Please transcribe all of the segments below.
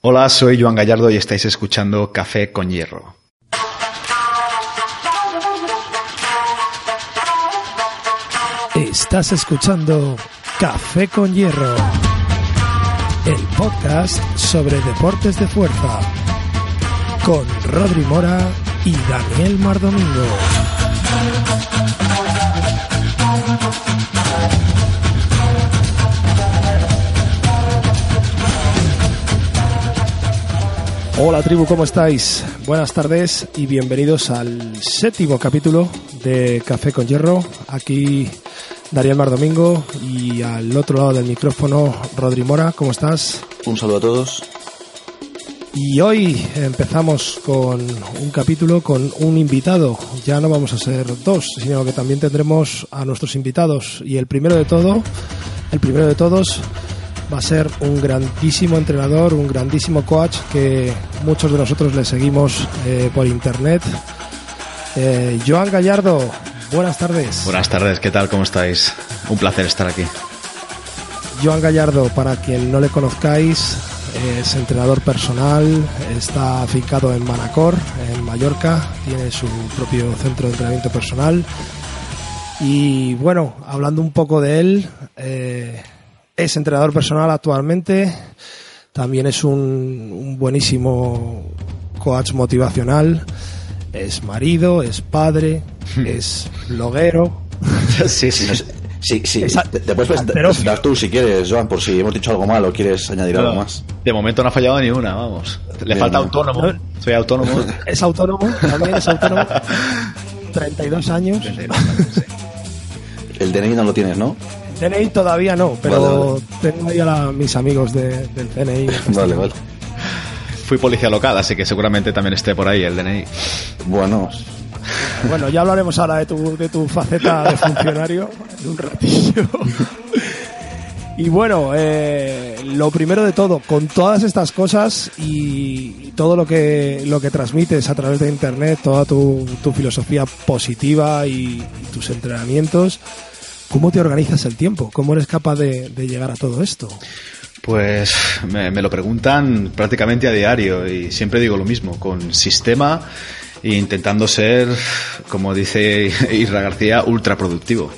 Hola, soy Joan Gallardo y estáis escuchando Café con Hierro. Estás escuchando Café con Hierro, el podcast sobre deportes de fuerza, con Rodri Mora y Daniel Mardomingo. Hola tribu, ¿cómo estáis? Buenas tardes y bienvenidos al séptimo capítulo de Café con Hierro. Aquí Daniel Mardomingo y al otro lado del micrófono Rodri Mora, ¿cómo estás? Un saludo a todos. Y hoy empezamos con un capítulo con un invitado. Ya no vamos a ser dos, sino que también tendremos a nuestros invitados. Y el primero de todo, el primero de todos, va a ser un grandísimo entrenador, un grandísimo coach que muchos de nosotros le seguimos eh, por internet. Eh, Joan Gallardo, buenas tardes. Buenas tardes, ¿qué tal? ¿Cómo estáis? Un placer estar aquí. Joan Gallardo, para quien no le conozcáis, es entrenador personal, está afincado en Manacor, en Mallorca, tiene su propio centro de entrenamiento personal. Y bueno, hablando un poco de él, eh, es entrenador personal actualmente, también es un, un buenísimo coach motivacional, es marido, es padre, es bloguero. Sí, sí. sí, sí. Después pues, das tú si quieres, Joan, por si hemos dicho algo mal o quieres añadir algo más. De momento no ha fallado ni una, vamos. Le Bien, falta autónomo. Soy autónomo. Es autónomo, también es autónomo. 32 años. El DNI no lo tienes, ¿no? DNI todavía no, pero Vale, tengo ahí a la- mis amigos de- del CNI. Vale, vale. Fui policía local, así que seguramente también esté por ahí el DNI. Bueno, Bueno, ya hablaremos ahora de tu, de tu faceta de funcionario en un ratillo. Y bueno, eh, lo primero de todo, con todas estas cosas y todo lo que, lo que transmites a través de Internet, toda tu, tu filosofía positiva y, y tus entrenamientos, ¿cómo te organizas el tiempo? ¿Cómo eres capaz de, llegar a todo esto? Pues me, me lo preguntan prácticamente a diario y siempre digo lo mismo, con sistema e intentando ser, como dice Isra García, ultra productivo.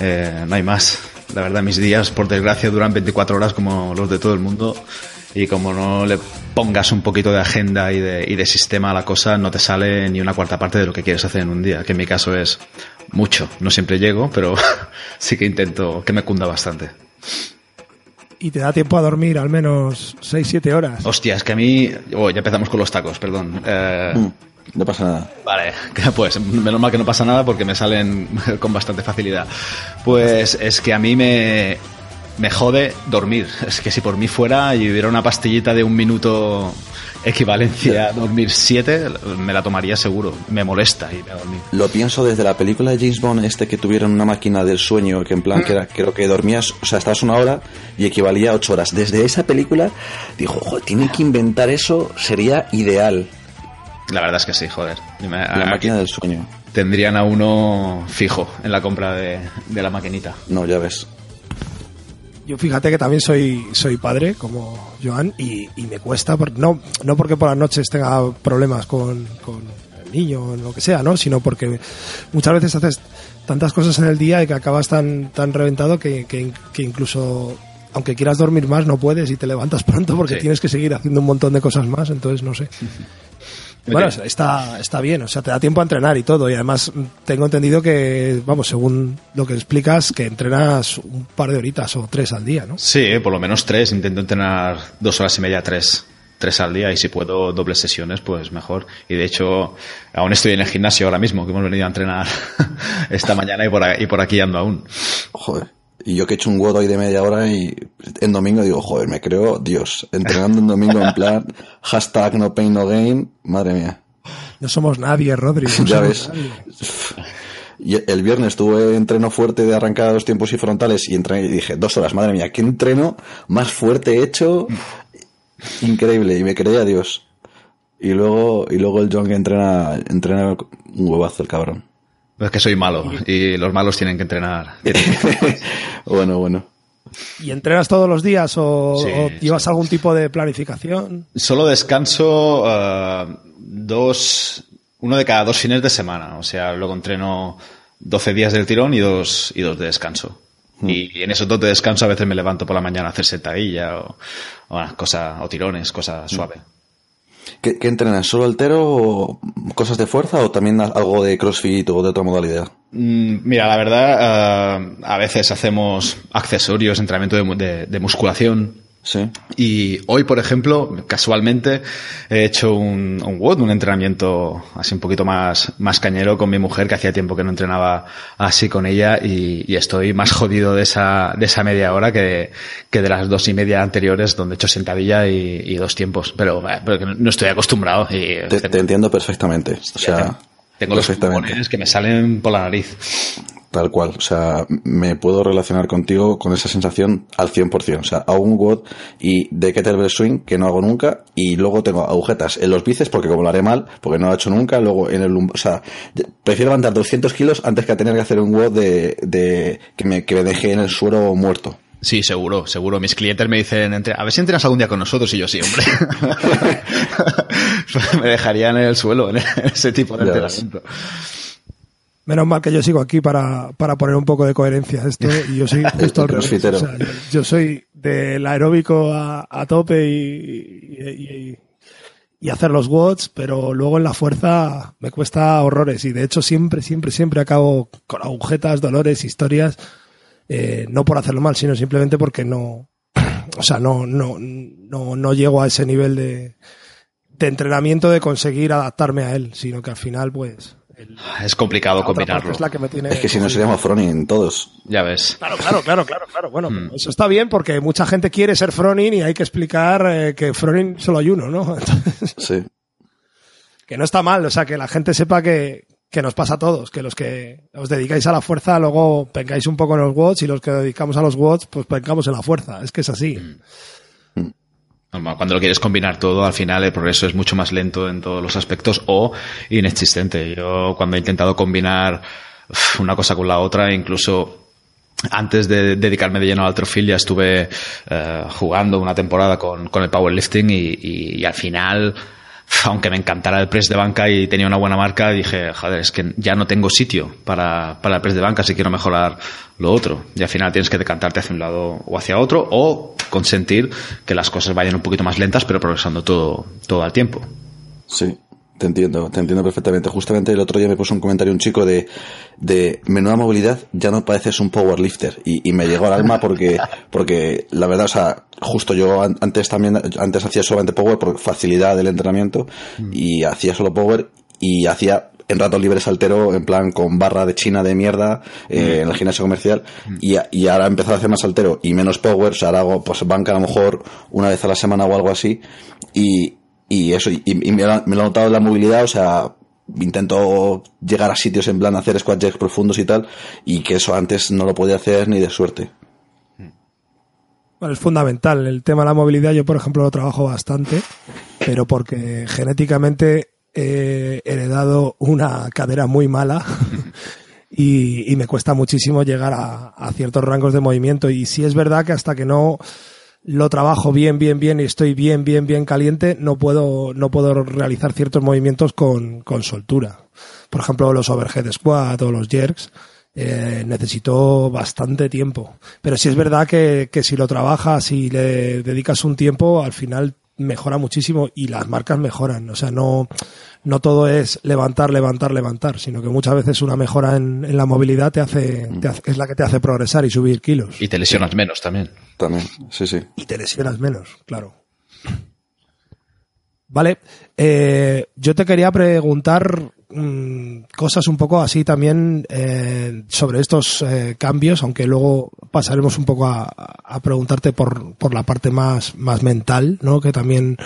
Eh, no hay más. La verdad, mis días, por desgracia, duran 24 horas como los de todo el mundo y como no le pongas un poquito de agenda y de, y de sistema a la cosa, no te sale ni una cuarta parte de lo que quieres hacer en un día, que en mi caso es mucho. No siempre llego, pero sí que intento que me cunda bastante. Y te da tiempo a dormir al menos 6-7 horas. Hostia, es que a mí. Oh, ya empezamos con los tacos, perdón. Eh, mm, no pasa nada. Vale, pues menos mal que no pasa nada porque me salen con bastante facilidad. Pues es que a mí me, me jode dormir. Es que si por mí fuera y hubiera una pastillita de un minuto equivalencia a dormir siete, me la tomaría seguro. Me molesta irme a dormir. Lo pienso desde la película de James Bond, este que tuvieron una máquina del sueño, que en plan, que era, creo que dormías, o sea, estabas una hora y equivalía a ocho horas. Desde esa película, dijo, joder, tienen que inventar eso, sería ideal. La verdad es que sí, joder. La máquina del sueño. Tendrían a uno fijo en la compra de, de la maquinita. No, ya ves. Yo fíjate que también soy, soy padre, como Joan, y, y me cuesta, por- no, no porque por las noches tenga problemas con, con el niño o lo que sea, ¿no? sino porque muchas veces haces tantas cosas en el día y que acabas tan, tan reventado que, que, que incluso, aunque quieras dormir más, no puedes y te levantas pronto porque Sí. tienes que seguir haciendo un montón de cosas más, entonces no sé. Bueno, está, está bien, o sea, te da tiempo a entrenar y todo. Y además mm, tengo entendido que, vamos, según lo que explicas, que entrenas un par de horitas o tres al día, ¿no? Sí, por lo menos tres. Intento entrenar dos horas y media, tres. Tres al día y si puedo dobles sesiones, pues mejor. Y de hecho, aún estoy en el gimnasio ahora mismo, que hemos venido a entrenar esta mañana y por, y por aquí ando aún. Joder. Y yo que he hecho un WOD hoy de media hora y en domingo digo, joder, me creo Dios. Entrenando en domingo en plan, hashtag no pain no gain, madre mía. No somos nadie, Rodri. no Ya ves. nadie. Y el viernes tuve entreno fuerte de arrancada de los tiempos y frontales y entrené y dije, dos horas, madre mía, qué entreno más fuerte he hecho. Increíble, y me creía Dios. Y luego, y luego el John que entrena, entrena un huevazo el cabrón. Es que soy malo y los malos tienen que entrenar. bueno, bueno. ¿Y entrenas todos los días o, Sí, o llevas algún tipo de planificación? Solo descanso eh, dos, uno de cada dos fines de semana. O sea, luego entreno 12 días del tirón y dos, y dos de descanso. Y en esos dos de descanso a veces me levanto por la mañana a hacer sentadilla o, o una cosa, o tirones, cosa suave. ¿Qué, entrenas? ¿Solo altero o cosas de fuerza o también algo de crossfit o de otra modalidad? Mm, Mira, la verdad, eh, a veces hacemos accesorios, entrenamiento de- de musculación. Sí. Y hoy, por ejemplo, casualmente he hecho un, un WOD, un entrenamiento así un poquito más, más cañero con mi mujer, que hacía tiempo que no entrenaba así con ella, y, y estoy más jodido de esa, de esa media hora que, que de las dos y media anteriores, donde he hecho sentadilla y, y dos tiempos. Pero, eh, pero que no estoy acostumbrado. Y, Te, te entiendo perfectamente. O sea, tengo los pulmones que me salen por la nariz. Tal cual. O sea, me puedo relacionar contigo con esa sensación al 100%. O sea, hago un WOD y de kettlebell swing que no hago nunca y luego tengo agujetas en los bíceps porque como lo haré mal, porque no lo he hecho nunca, luego en el o sea, prefiero levantar 200 kilos antes que tener que hacer un WOD de, de que me, que me deje en el suelo muerto. Sí, seguro, seguro. Mis clientes me dicen, entre- a ver si entrenas algún día con nosotros y yo sí, hombre. me dejarían en el suelo en ese tipo de Ya ves. Menos mal que yo sigo aquí para, para poner un poco de coherencia a esto y yo soy justo al revés. crossfitero. O sea, yo, yo soy del aeróbico a, a tope y, y, y- y hacer los watts, pero luego en la fuerza me cuesta horrores y de hecho siempre, siempre, siempre acabo con agujetas, dolores, historias, eh, no por hacerlo mal, sino simplemente porque no, o sea, no, no, no, no llego a ese nivel de, de entrenamiento de conseguir adaptarme a él, sino que al final pues... el- Es complicado combinarlo. es la que me tiene Es que si no seríamos Fronin todos. Ya ves. Claro, claro, claro, claro, claro. Bueno, Mm. eso está bien porque mucha gente quiere ser Fronin y hay que explicar eh, que Fronin solo hay uno, ¿no? Entonces, Sí. que no está mal, o sea, que la gente sepa que, que nos pasa a todos, que los que os dedicáis a la fuerza luego pengáis un poco en los watts y los que dedicamos a los watts pues pengamos en la fuerza, es que es así. Normal, Cuando lo quieres combinar todo, al final el progreso es mucho más lento en todos los aspectos o inexistente. Yo cuando he intentado combinar una cosa con la otra, incluso antes de dedicarme de lleno al alterofilia estuve eh, jugando una temporada con, con el powerlifting y, y- al final, aunque me encantara el press de banca y tenía una buena marca, dije, joder, es que ya no tengo sitio para, para el press de banca si quiero mejorar lo otro. Y al final tienes que decantarte hacia un lado o hacia otro o consentir que las cosas vayan un poquito más lentas pero progresando todo, todo al tiempo. Sí, te entiendo, te entiendo perfectamente. Justamente el otro día me puso un comentario un chico de, de menuda movilidad, ya no pareces un powerlifter. Y, y me llegó al alma porque, porque la verdad, o sea, justo yo an- antes también, antes hacía solamente power por facilidad del entrenamiento y hacía solo power y hacía en ratos libres altero en plan con barra de china de mierda eh, en el gimnasio comercial y, a- y ahora he empezado a hacer más altero y menos power, o sea, ahora hago pues banca a lo mejor una vez a la semana o algo así y, y eso, y, y me, lo, me lo he notado en la movilidad, o sea, intento llegar a sitios en plan hacer squat jacks profundos y tal, y que eso antes no lo podía hacer ni de suerte. Bueno, es fundamental. El tema de la movilidad yo, por ejemplo, lo trabajo bastante, pero porque genéticamente he heredado una cadera muy mala y, y me cuesta muchísimo llegar a, a ciertos rangos de movimiento. Y sí es verdad que hasta que no lo trabajo bien, bien, bien y estoy bien, bien, bien caliente, no puedo, no puedo realizar ciertos movimientos con, con soltura. Por ejemplo, los overhead squat o los jerks, eh, necesito bastante tiempo. Pero sí es verdad que, que si lo trabajas y le dedicas un tiempo, al final mejora muchísimo y las marcas mejoran. O sea, no, no todo es levantar, levantar, levantar, sino que muchas veces una mejora en, en la movilidad te hace, te hace- es la que te hace progresar y subir kilos. Y te lesionas menos también. También, sí, sí. Y te lesionas menos, claro. Vale, eh, yo te quería preguntar mm, cosas un poco así también eh, sobre estos eh, cambios, aunque luego pasaremos un poco a, a preguntarte por, por la parte más, más mental, ¿no? Que también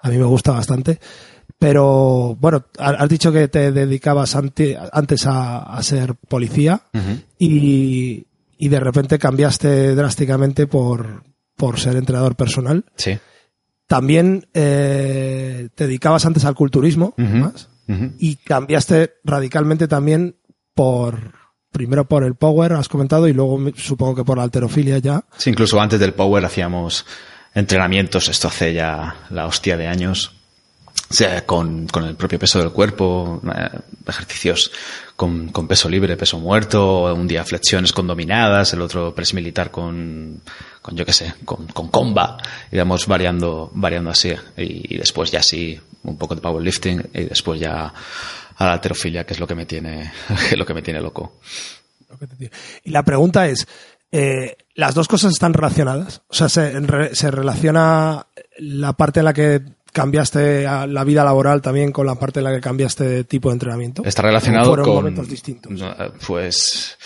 a mí me gusta bastante. Pero bueno, ha- has dicho que te dedicabas ante- antes a, a ser policía y, y de repente cambiaste drásticamente por, por ser entrenador personal. Sí. También eh, te dedicabas antes al culturismo más, y cambiaste radicalmente también por, primero por el power, has comentado, y luego supongo que por la alterofilia ya. Sí, incluso antes del power hacíamos entrenamientos, esto hace ya la hostia de años con, con, el propio peso del cuerpo, eh, ejercicios con, con, peso libre, peso muerto, un día flexiones con dominadas, el otro press militar con, con yo qué sé, con, con comba, íbamos variando, variando así, y, después ya sí, un poco de powerlifting, y después ya a la alterofilia, que es lo que me tiene, lo que me tiene loco. Y la pregunta es, eh, ¿las dos cosas están relacionadas? O sea, se, se relaciona la parte en la que cambiaste la vida laboral también con la parte en la que cambiaste de tipo de entrenamiento? Está relacionado fueron con momentos distintos. Pues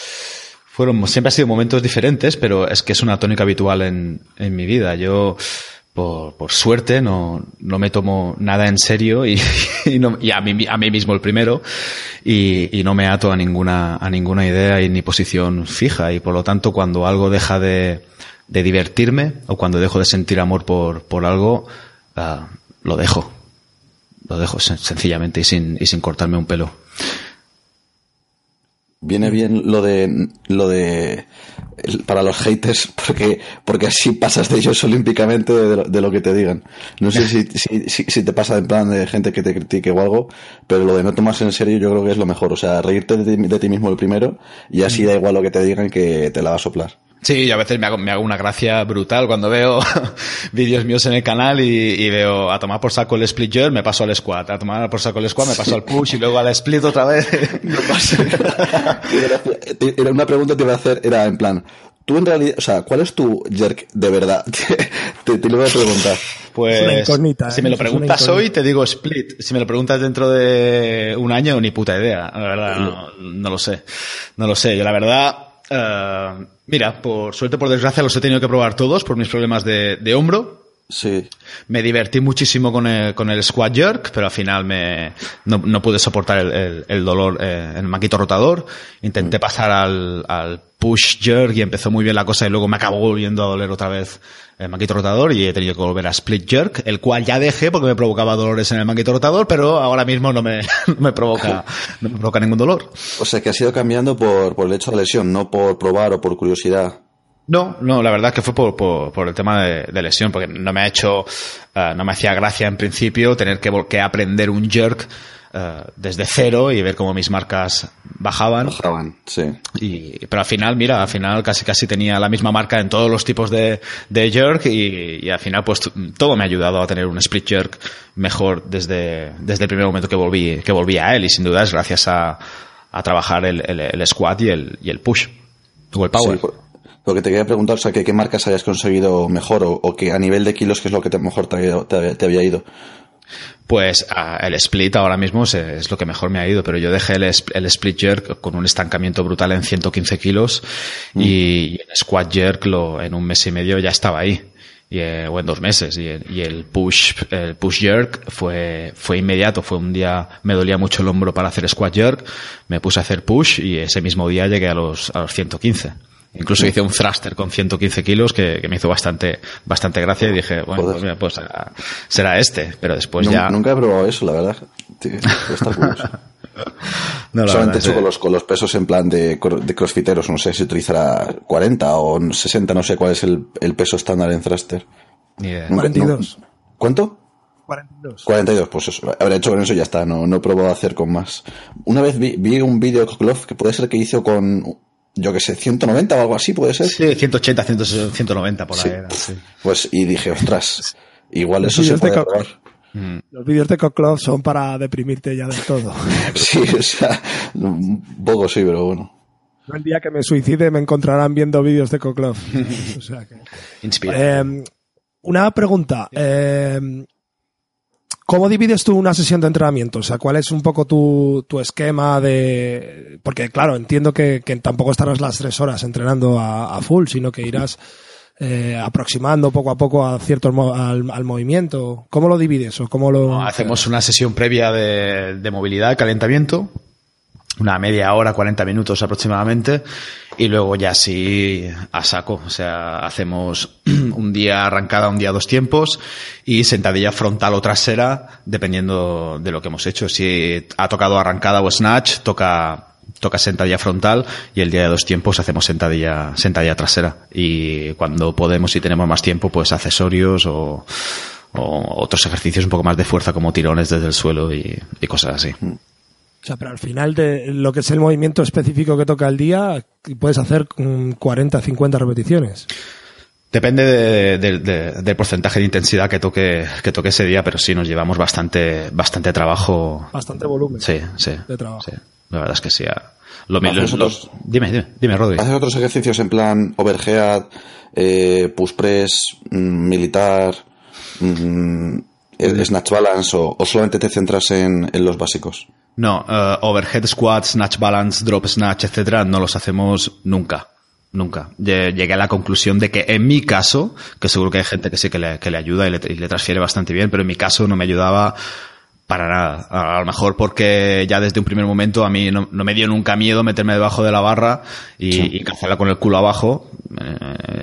fueron siempre han sido momentos diferentes, pero es que es una tónica habitual en, en mi vida. Yo por, por suerte no, no me tomo nada en serio y, y, no, y a, mí, a mí mismo el primero y, y, no me ato a ninguna, a ninguna idea y ni posición fija y por lo tanto cuando algo deja de, de divertirme o cuando dejo de sentir amor por, por algo, uh, lo dejo. Lo dejo sencillamente y sin, y sin cortarme un pelo. Viene bien lo de lo de para los haters porque porque así pasas de ellos olímpicamente de, de lo que te digan. No sé si, si, si, si, te pasa en plan de gente que te critique o algo, pero lo de no tomarse en serio yo creo que es lo mejor. O sea, reírte de, de ti mismo el primero y así da igual lo que te digan que te la va a soplar. Sí, yo a veces me hago, me hago una gracia brutal cuando veo vídeos míos en el canal y, y, veo a tomar por saco el split jerk, me paso al squat, a tomar por saco el squat, me paso al push y luego al split otra vez. no era una pregunta que te iba a hacer, era en plan, tú en realidad, o sea, ¿cuál es tu jerk de verdad? te, te, lo voy a preguntar. Pues, si me lo preguntas hoy, te digo split. Si me lo preguntas dentro de un año, ni puta idea. La verdad, no, no lo sé. No lo sé. Yo la verdad, Uh, mira, por suerte, por desgracia, los he tenido que probar todos por mis problemas de, de hombro. Sí. Me divertí muchísimo con el, con el squat jerk, pero al final me, no, no pude soportar el, el, el dolor eh, en el maquito rotador. Intenté mm. pasar al, al push jerk y empezó muy bien la cosa y luego me acabó volviendo a doler otra vez el manguito rotador y he tenido que volver a split jerk, el cual ya dejé porque me provocaba dolores en el manguito rotador, pero ahora mismo no me, no me provoca, no me provoca ningún dolor. O sea que ha sido cambiando por, por el hecho de lesión, no por probar o por curiosidad. No, no, la verdad es que fue por, por, por el tema de, de, lesión, porque no me ha hecho, uh, no me hacía gracia en principio tener que, que aprender un jerk uh, desde cero y ver cómo mis marcas bajaban. Bajaban, sí. Y, pero al final, mira, al final casi casi tenía la misma marca en todos los tipos de, de jerk y, y, al final pues todo me ha ayudado a tener un split jerk mejor desde, desde el primer momento que volví, que volví a él y sin duda es gracias a, a trabajar el, el, el squat y el, y el push o el power. Sí, lo que te quería preguntar, o sea, que qué marcas hayas conseguido mejor o, o que a nivel de kilos, qué es lo que te, mejor te, te, te había ido. Pues uh, el split ahora mismo es, es, lo que mejor me ha ido, pero yo dejé el, el split jerk con un estancamiento brutal en 115 kilos mm. y, el squat jerk lo, en un mes y medio ya estaba ahí. Y, eh, o en dos meses y el, y el push el push jerk fue fue inmediato fue un día me dolía mucho el hombro para hacer squat jerk me puse a hacer push y ese mismo día llegué a los a los 115 Incluso hice un thruster con 115 kilos que, que me hizo bastante, bastante gracia y dije, bueno, pues, mira, pues será este, pero después no, ya... Nunca he probado eso, la verdad. Tío, está no, Solamente hecho sí. con, los, con los pesos en plan de, de crossfiteros, no sé si utilizará 40 o 60, no sé cuál es el, el peso estándar en thruster. Yeah. 42. No, ¿Cuánto? 42. 42, pues eso. Habré hecho con eso y ya está, no, no he probado a hacer con más. Una vez vi, vi un vídeo de Koklov que puede ser que hizo con yo que sé, 190 o algo así, puede ser. Sí, 180, 190 por ahí. Sí. Era, sí. Pues, y dije, ostras, igual eso se puede probar. Mm. Los vídeos de Coclov son para deprimirte ya del todo. sí, o sea, un poco sí, pero bueno. El día que me suicide me encontrarán viendo vídeos de Coclov. o sea que... Inspira. Eh, una pregunta. Eh, ¿Cómo divides tú una sesión de entrenamiento? O sea, ¿cuál es un poco tu, tu esquema de...? Porque, claro, entiendo que, tampoco estarás las tres horas entrenando a, full, sino que irás eh, aproximando poco a poco a cierto al, al, movimiento. ¿Cómo lo divides o cómo lo...? Hacemos una sesión previa de, de movilidad, calentamiento, una media hora, 40 minutos aproximadamente, y luego ya sí a saco, o sea, hacemos un día arrancada, un día dos tiempos, y sentadilla frontal o trasera, dependiendo de lo que hemos hecho. Si ha tocado arrancada o snatch, toca toca sentadilla frontal y el día de dos tiempos hacemos sentadilla, sentadilla trasera. Y cuando podemos y tenemos más tiempo, pues accesorios o, o otros ejercicios un poco más de fuerza como tirones desde el suelo y, y cosas así. O sea, pero al final de lo que es el movimiento específico que toca el día, puedes hacer 40, 50 repeticiones. Depende de, de, de, del porcentaje de intensidad que toque, que toque ese día, pero sí nos llevamos bastante, bastante trabajo. Bastante volumen. Sí, sí. De trabajo. sí. La verdad es que sí. Lo, lo, ¿Haces lo- otros- dime, dime, dime, Rodri. ¿Haces otros ejercicios en plan overhead, eh, push press, mm, militar, mm, snatch balance o, o solamente te centras en, en los básicos? No, eh, overhead squat, snatch balance, drop snatch, etcétera, no los hacemos nunca. Nunca. Lle- Llegué a la conclusión de que en mi caso, que seguro que hay gente que sí que le, que le ayuda y le, y le transfiere bastante bien, pero en mi caso no me ayudaba para nada. A, a lo mejor porque ya desde un primer momento a mí no, no me dio nunca miedo meterme debajo de la barra y, y cazarla con el culo abajo. Eh,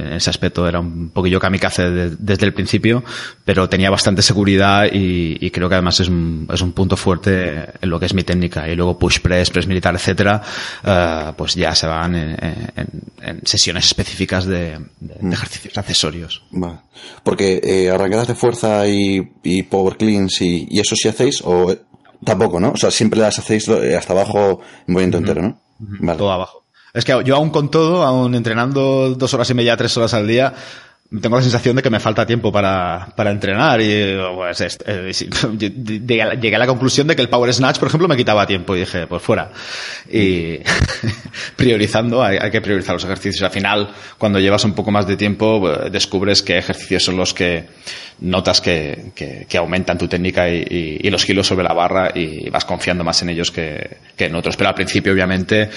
en ese aspecto era un poquillo kamikaze de- desde el principio, pero tenía bastante seguridad y, y creo que además es un, es un punto fuerte en lo que es mi técnica. Y luego push press, press militar, etcétera, eh, pues ya se van en, en- en sesiones específicas de, de- de ejercicios accesorios. Vale. Porque eh, arrancadas de fuerza y, y power cleans y, y eso sí hacéis o tampoco, ¿no? O sea, siempre las hacéis eh, hasta abajo en movimiento entero, ¿no? Vale. todo abajo. Es que yo aún con todo, aún entrenando dos horas y media, tres horas al día, tengo la sensación de que me falta tiempo para, para entrenar y pues, es- eh, llegué a la- conclusión de que el Power Snatch, por ejemplo, me quitaba tiempo y dije, pues fuera. Y priorizando, hay, que priorizar los ejercicios. Al final, cuando llevas un poco más de tiempo, eh, descubres qué ejercicios son los que notas que, que, aumentan tu técnica y, los kilos sobre la barra y vas confiando más en ellos que en otros. Pero al principio, obviamente,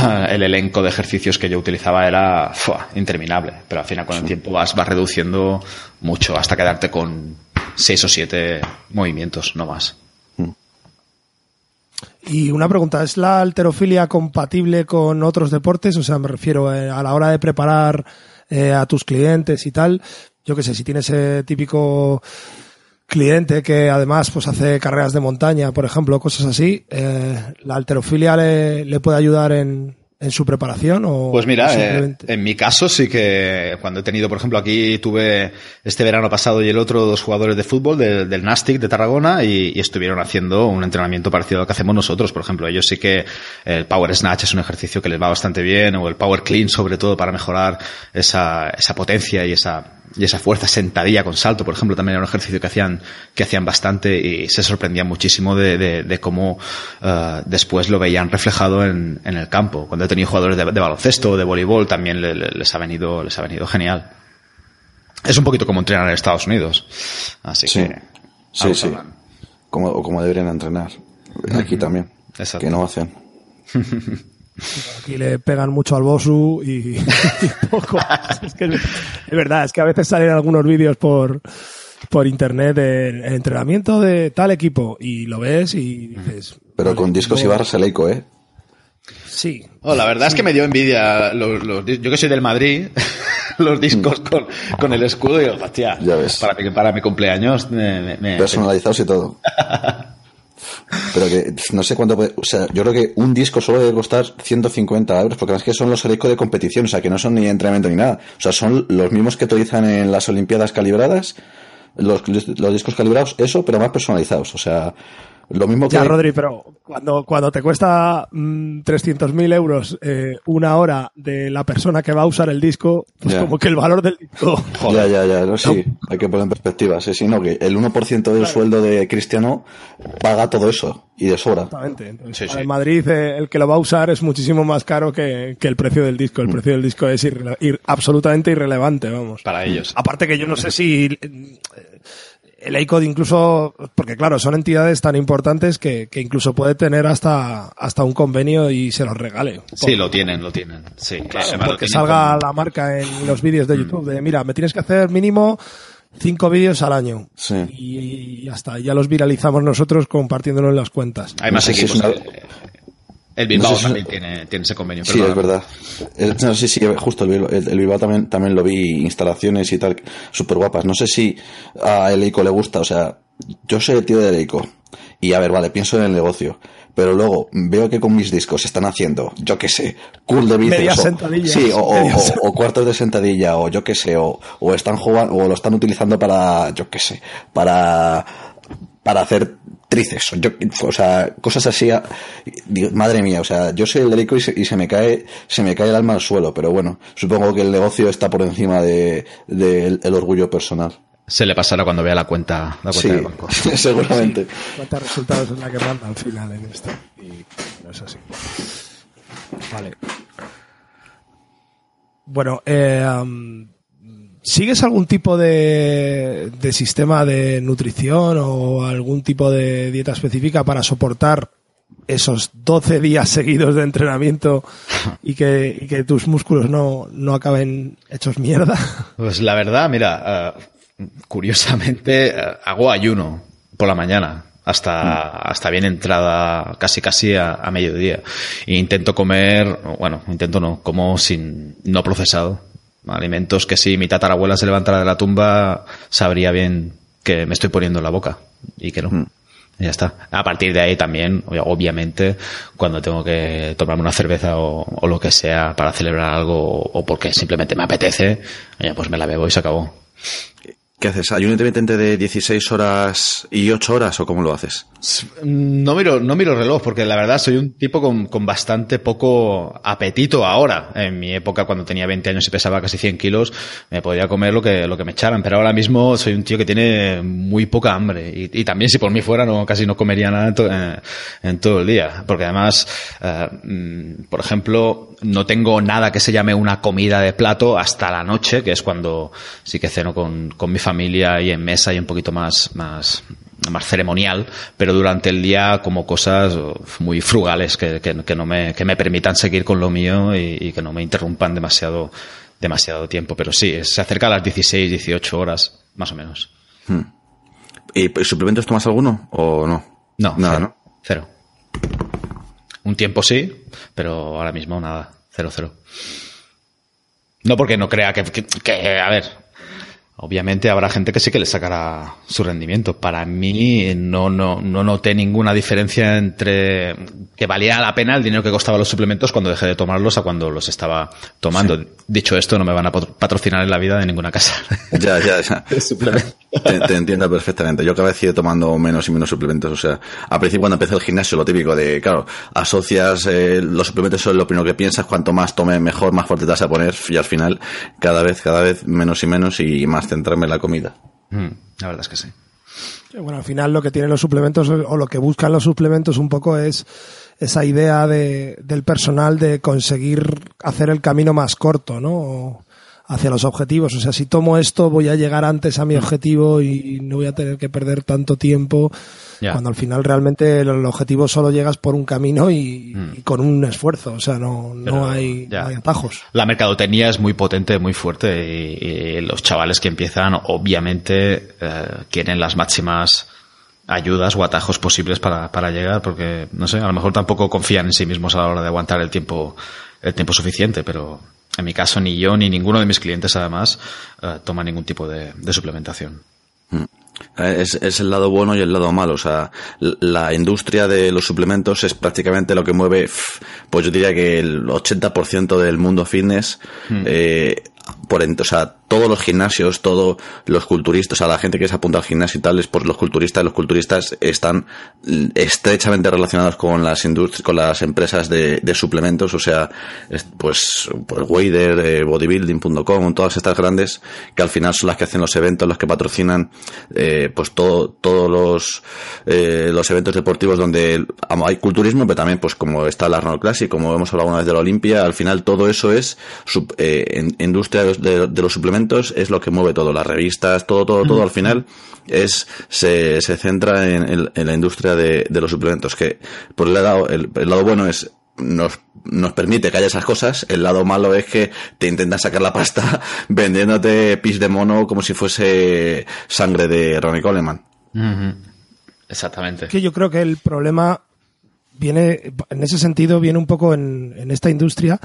el elenco de ejercicios que yo utilizaba era ¡fua! interminable. Pero al final, con el tiempo, vas, vas reduciendo mucho hasta quedarte con seis o siete movimientos, no más. Y una pregunta, ¿es la alterofilia compatible con otros deportes? O sea, me refiero eh, a la hora de preparar eh, a tus clientes y tal. Yo qué sé, si tienes ese típico cliente que además pues hace carreras de montaña, por ejemplo, cosas así, eh, ¿la alterofilia le, le puede ayudar en, en su preparación? O Pues mira, eh, simplemente- en mi caso sí que cuando he tenido, por ejemplo, aquí tuve este verano pasado y el otro dos jugadores de fútbol del, del Nastic de Tarragona y, y estuvieron haciendo un entrenamiento parecido al que hacemos nosotros. Por ejemplo, ellos sí que el Power Snatch es un ejercicio que les va bastante bien o el Power Clean sobre todo para mejorar esa, esa potencia y esa y esa fuerza sentadilla con salto, por ejemplo, también era un ejercicio que hacían, que hacían bastante y se sorprendían muchísimo de, de, de cómo eh, después lo veían reflejado en, en el campo. Cuando he tenido jugadores de, de baloncesto o de voleibol también le- le- les ha venido, les ha venido genial. Es un poquito como entrenar en Estados Unidos. Así Sí, que. sí, sí. Como, o como deberían entrenar. Aquí también. Exacto. Que no hacen. Aquí le pegan mucho al Bosu y, y poco. Es, que es, es verdad, es que a veces salen algunos vídeos por, por internet de el entrenamiento de tal equipo y lo ves y dices. Pero vale, con discos y barras eleico, ¿eh? Sí. Oh, la verdad es que me dio envidia los, yo que soy del Madrid, los discos con, con el escudo y digo, hostia, Ya ves. para mi, para mi cumpleaños me, me- me- Personalizados y todo. Pero que no sé cuánto puede. O sea, yo creo que un disco solo debe costar 150 euros, porque es que son los Eleico de competición, o sea, que no son ni entrenamiento ni nada. O sea, son los mismos que utilizan en las Olimpiadas calibradas, los, los discos calibrados, eso, pero más personalizados. O sea, lo mismo que. Ya, Rodri, pero cuando, cuando te cuesta mm, 300.000 euros eh, una hora de la persona que va a usar el disco, pues Ya. como que el valor del disco. Ya, ya, ya, no, sí, hay que poner en perspectiva. Sí, sí, no, que el 1% del sueldo de Cristiano paga todo eso y de sobra. Exactamente. Entonces, Sí, para sí. el Madrid, eh, el que lo va a usar es muchísimo más caro que, que el precio del disco. El Mm. precio del disco es ir- absolutamente irrelevante, vamos. para ellos. Aparte que yo no sé si eh, el EICOD incluso, porque claro, son entidades tan importantes que, que incluso puede tener hasta, hasta un convenio y se los regale. Sí, lo tienen, lo tienen. Sí, además lo porque tienen salga con- la marca en los vídeos de YouTube de, mira, me tienes que hacer mínimo cinco vídeos al año. Sí. Y, y ya está, ya los viralizamos nosotros compartiéndolo en las cuentas. Hay más No sé si es una- El Bilbao No sé si- también tiene, tiene ese convenio. Sí, es verdad. No sé si, justo el Bilbao, el- el Bilbao también, también lo vi, instalaciones y tal, súper guapas. No sé si a Eleico le gusta, o sea, yo soy el tío de Eleico. Y a ver, vale, pienso en el negocio. pero luego veo que con mis discos están haciendo, yo qué sé, cool de bíceps. o, sí, o, cuartos de sentadilla, o yo qué sé, o, o están jugando, o lo están utilizando para, yo qué sé, para, para hacer trices, yo, o sea, cosas así, madre mía, o sea, yo soy el delico y se, me cae, se me cae el alma al suelo, pero bueno, supongo que el negocio está por encima de, el orgullo personal. Se le pasará cuando vea la cuenta, la cuenta del banco. seguramente. ¿Cuántos resultados es la que manda al final en esto? Y no es así. Vale. Bueno, eh, ¿Sigues algún tipo de, de, sistema de nutrición o algún tipo de dieta específica para soportar esos 12 días seguidos de entrenamiento y que, que tus músculos no, no, acaben hechos mierda? Pues la verdad, mira, uh, curiosamente uh, hago ayuno por la mañana hasta, hasta bien entrada, casi casi a, a, mediodía. E intento comer, bueno, intento no, como sin, no procesado alimentos que si mi tatarabuela se levantara de la tumba sabría bien que me estoy poniendo en la boca y que no. Mm. ya está. A partir de ahí también, obviamente, cuando tengo que tomarme una cerveza o, lo que sea para celebrar algo o porque simplemente me apetece, pues me la bebo y se acabó. ¿Qué haces? ¿Hay un intermitente de 16 horas y 8 horas o cómo lo haces? No miro, no miro reloj porque la verdad soy un tipo con, con, bastante poco apetito ahora. En mi época, cuando tenía 20 años y pesaba casi 100 kilos, me podía comer lo que, lo que me echaran. Pero ahora mismo soy un tío que tiene muy poca hambre. Y, también si por mí fuera, no, casi no comería nada en, en todo el día. Porque además, eh, mm, por ejemplo, no tengo nada que se llame una comida de plato hasta la noche, que es cuando sí que ceno con, con mi familia y en mesa y un poquito más, más, más ceremonial, pero durante el día como cosas muy frugales que, que, no me, que me permitan seguir con lo mío y, que no me interrumpan demasiado, demasiado tiempo. Pero sí, se acerca a las 16, 18 horas, más o menos. Hmm. ¿Y suplementos tomas alguno o no? No, nada, cero, ¿no? Cero. Un tiempo sí, pero ahora mismo nada, cero, cero. No porque no crea que, que a ver, Obviamente habrá gente que sí que le sacará su rendimiento. Para mí no, no, no noté ninguna diferencia entre que valía la pena el dinero que costaba los suplementos cuando dejé de tomarlos a cuando los estaba tomando. Dicho esto, no me van a patrocinar en la vida de ninguna casa. Ya, ya, ya. te, entiendo perfectamente. Yo cada vez sigo tomando menos y menos suplementos. O sea, al principio cuando empecé el gimnasio, lo típico de, claro, asocias eh, los suplementos son lo primero que piensas, cuanto más tome mejor, más fuerte te vas a poner y al final cada vez, cada vez menos y menos y más centrarme en la comida. Mm, la verdad es que sí. Bueno, al final lo que tienen los suplementos o lo que buscan los suplementos un poco es esa idea de, del personal de conseguir hacer el camino más corto, ¿no? Hacia los objetivos. O sea, si tomo esto voy a llegar antes a mi mm. objetivo y no voy a tener que perder tanto tiempo cuando al final realmente el, objetivo solo llegas por un camino mm. y, con un esfuerzo, o sea, no, no, hay, atajos. La mercadotecnia es muy potente, muy fuerte y, los chavales que empiezan obviamente eh, quieren las máximas ayudas o atajos posibles para, para llegar porque, no sé, a lo mejor tampoco confían en sí mismos a la hora de aguantar el tiempo, el tiempo suficiente, pero en mi caso ni yo ni ninguno de mis clientes además eh, toma ningún tipo de, de suplementación. Mm. Eh, es, el lado bueno y el lado malo. O sea, la industria de los suplementos es prácticamente lo que mueve, pues yo diría que el 80% del mundo fitness. Hmm. Eh, por, o sea, todos los gimnasios, todos los culturistas, o sea, la gente que se apunta al gimnasio y tal es por los culturistas. Los culturistas están estrechamente relacionados con las con las empresas de, suplementos, o sea, pues, pues Wader, eh, bodybuilding.com, todas estas grandes que al final son las que hacen los eventos, las que patrocinan, eh, pues todo, todos los, eh, los eventos deportivos donde hay culturismo, pero también pues como está el Arnold Classic, como hemos hablado una vez de la Olimpia, al final todo eso es industria de los suplementos es lo que mueve todo, las revistas, todo, todo, todo al final es se, se centra en, la industria de, los suplementos, que por el lado, el, lado bueno es nos, nos permite que haya esas cosas. El lado malo es que te intentan sacar la pasta vendiéndote pis de mono como si fuese sangre de Ronnie Coleman. Exactamente. Que yo creo que el problema viene, en ese sentido, viene un poco en, en esta industria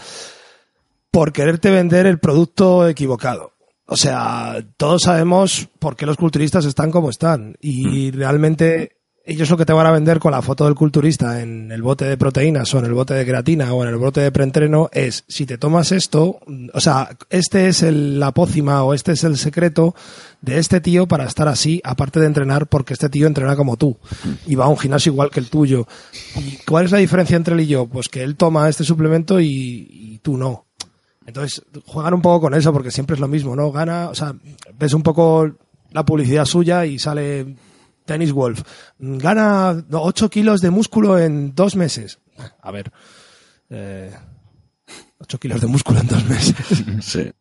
por quererte vender el producto equivocado. O sea, todos sabemos por qué los culturistas están como están y mm. realmente ellos lo que te van a vender con la foto del culturista en el bote de proteínas o en el bote de creatina o en el bote de preentreno es si te tomas esto, o sea, este es el, la pócima o este es el secreto de este tío para estar así, aparte de entrenar, porque este tío entrena como tú y va a un gimnasio igual que el tuyo. ¿Y cuál es la diferencia entre él y yo? Pues que él toma este suplemento y, y tú no. Entonces, juegan un poco con eso porque siempre es lo mismo, ¿no? Gana, o sea, ves un poco la publicidad suya y sale Tennis Wolf. Gana 8 kilos de músculo en dos meses. A ver. Eh, 8 kilos de músculo en dos meses. Sí.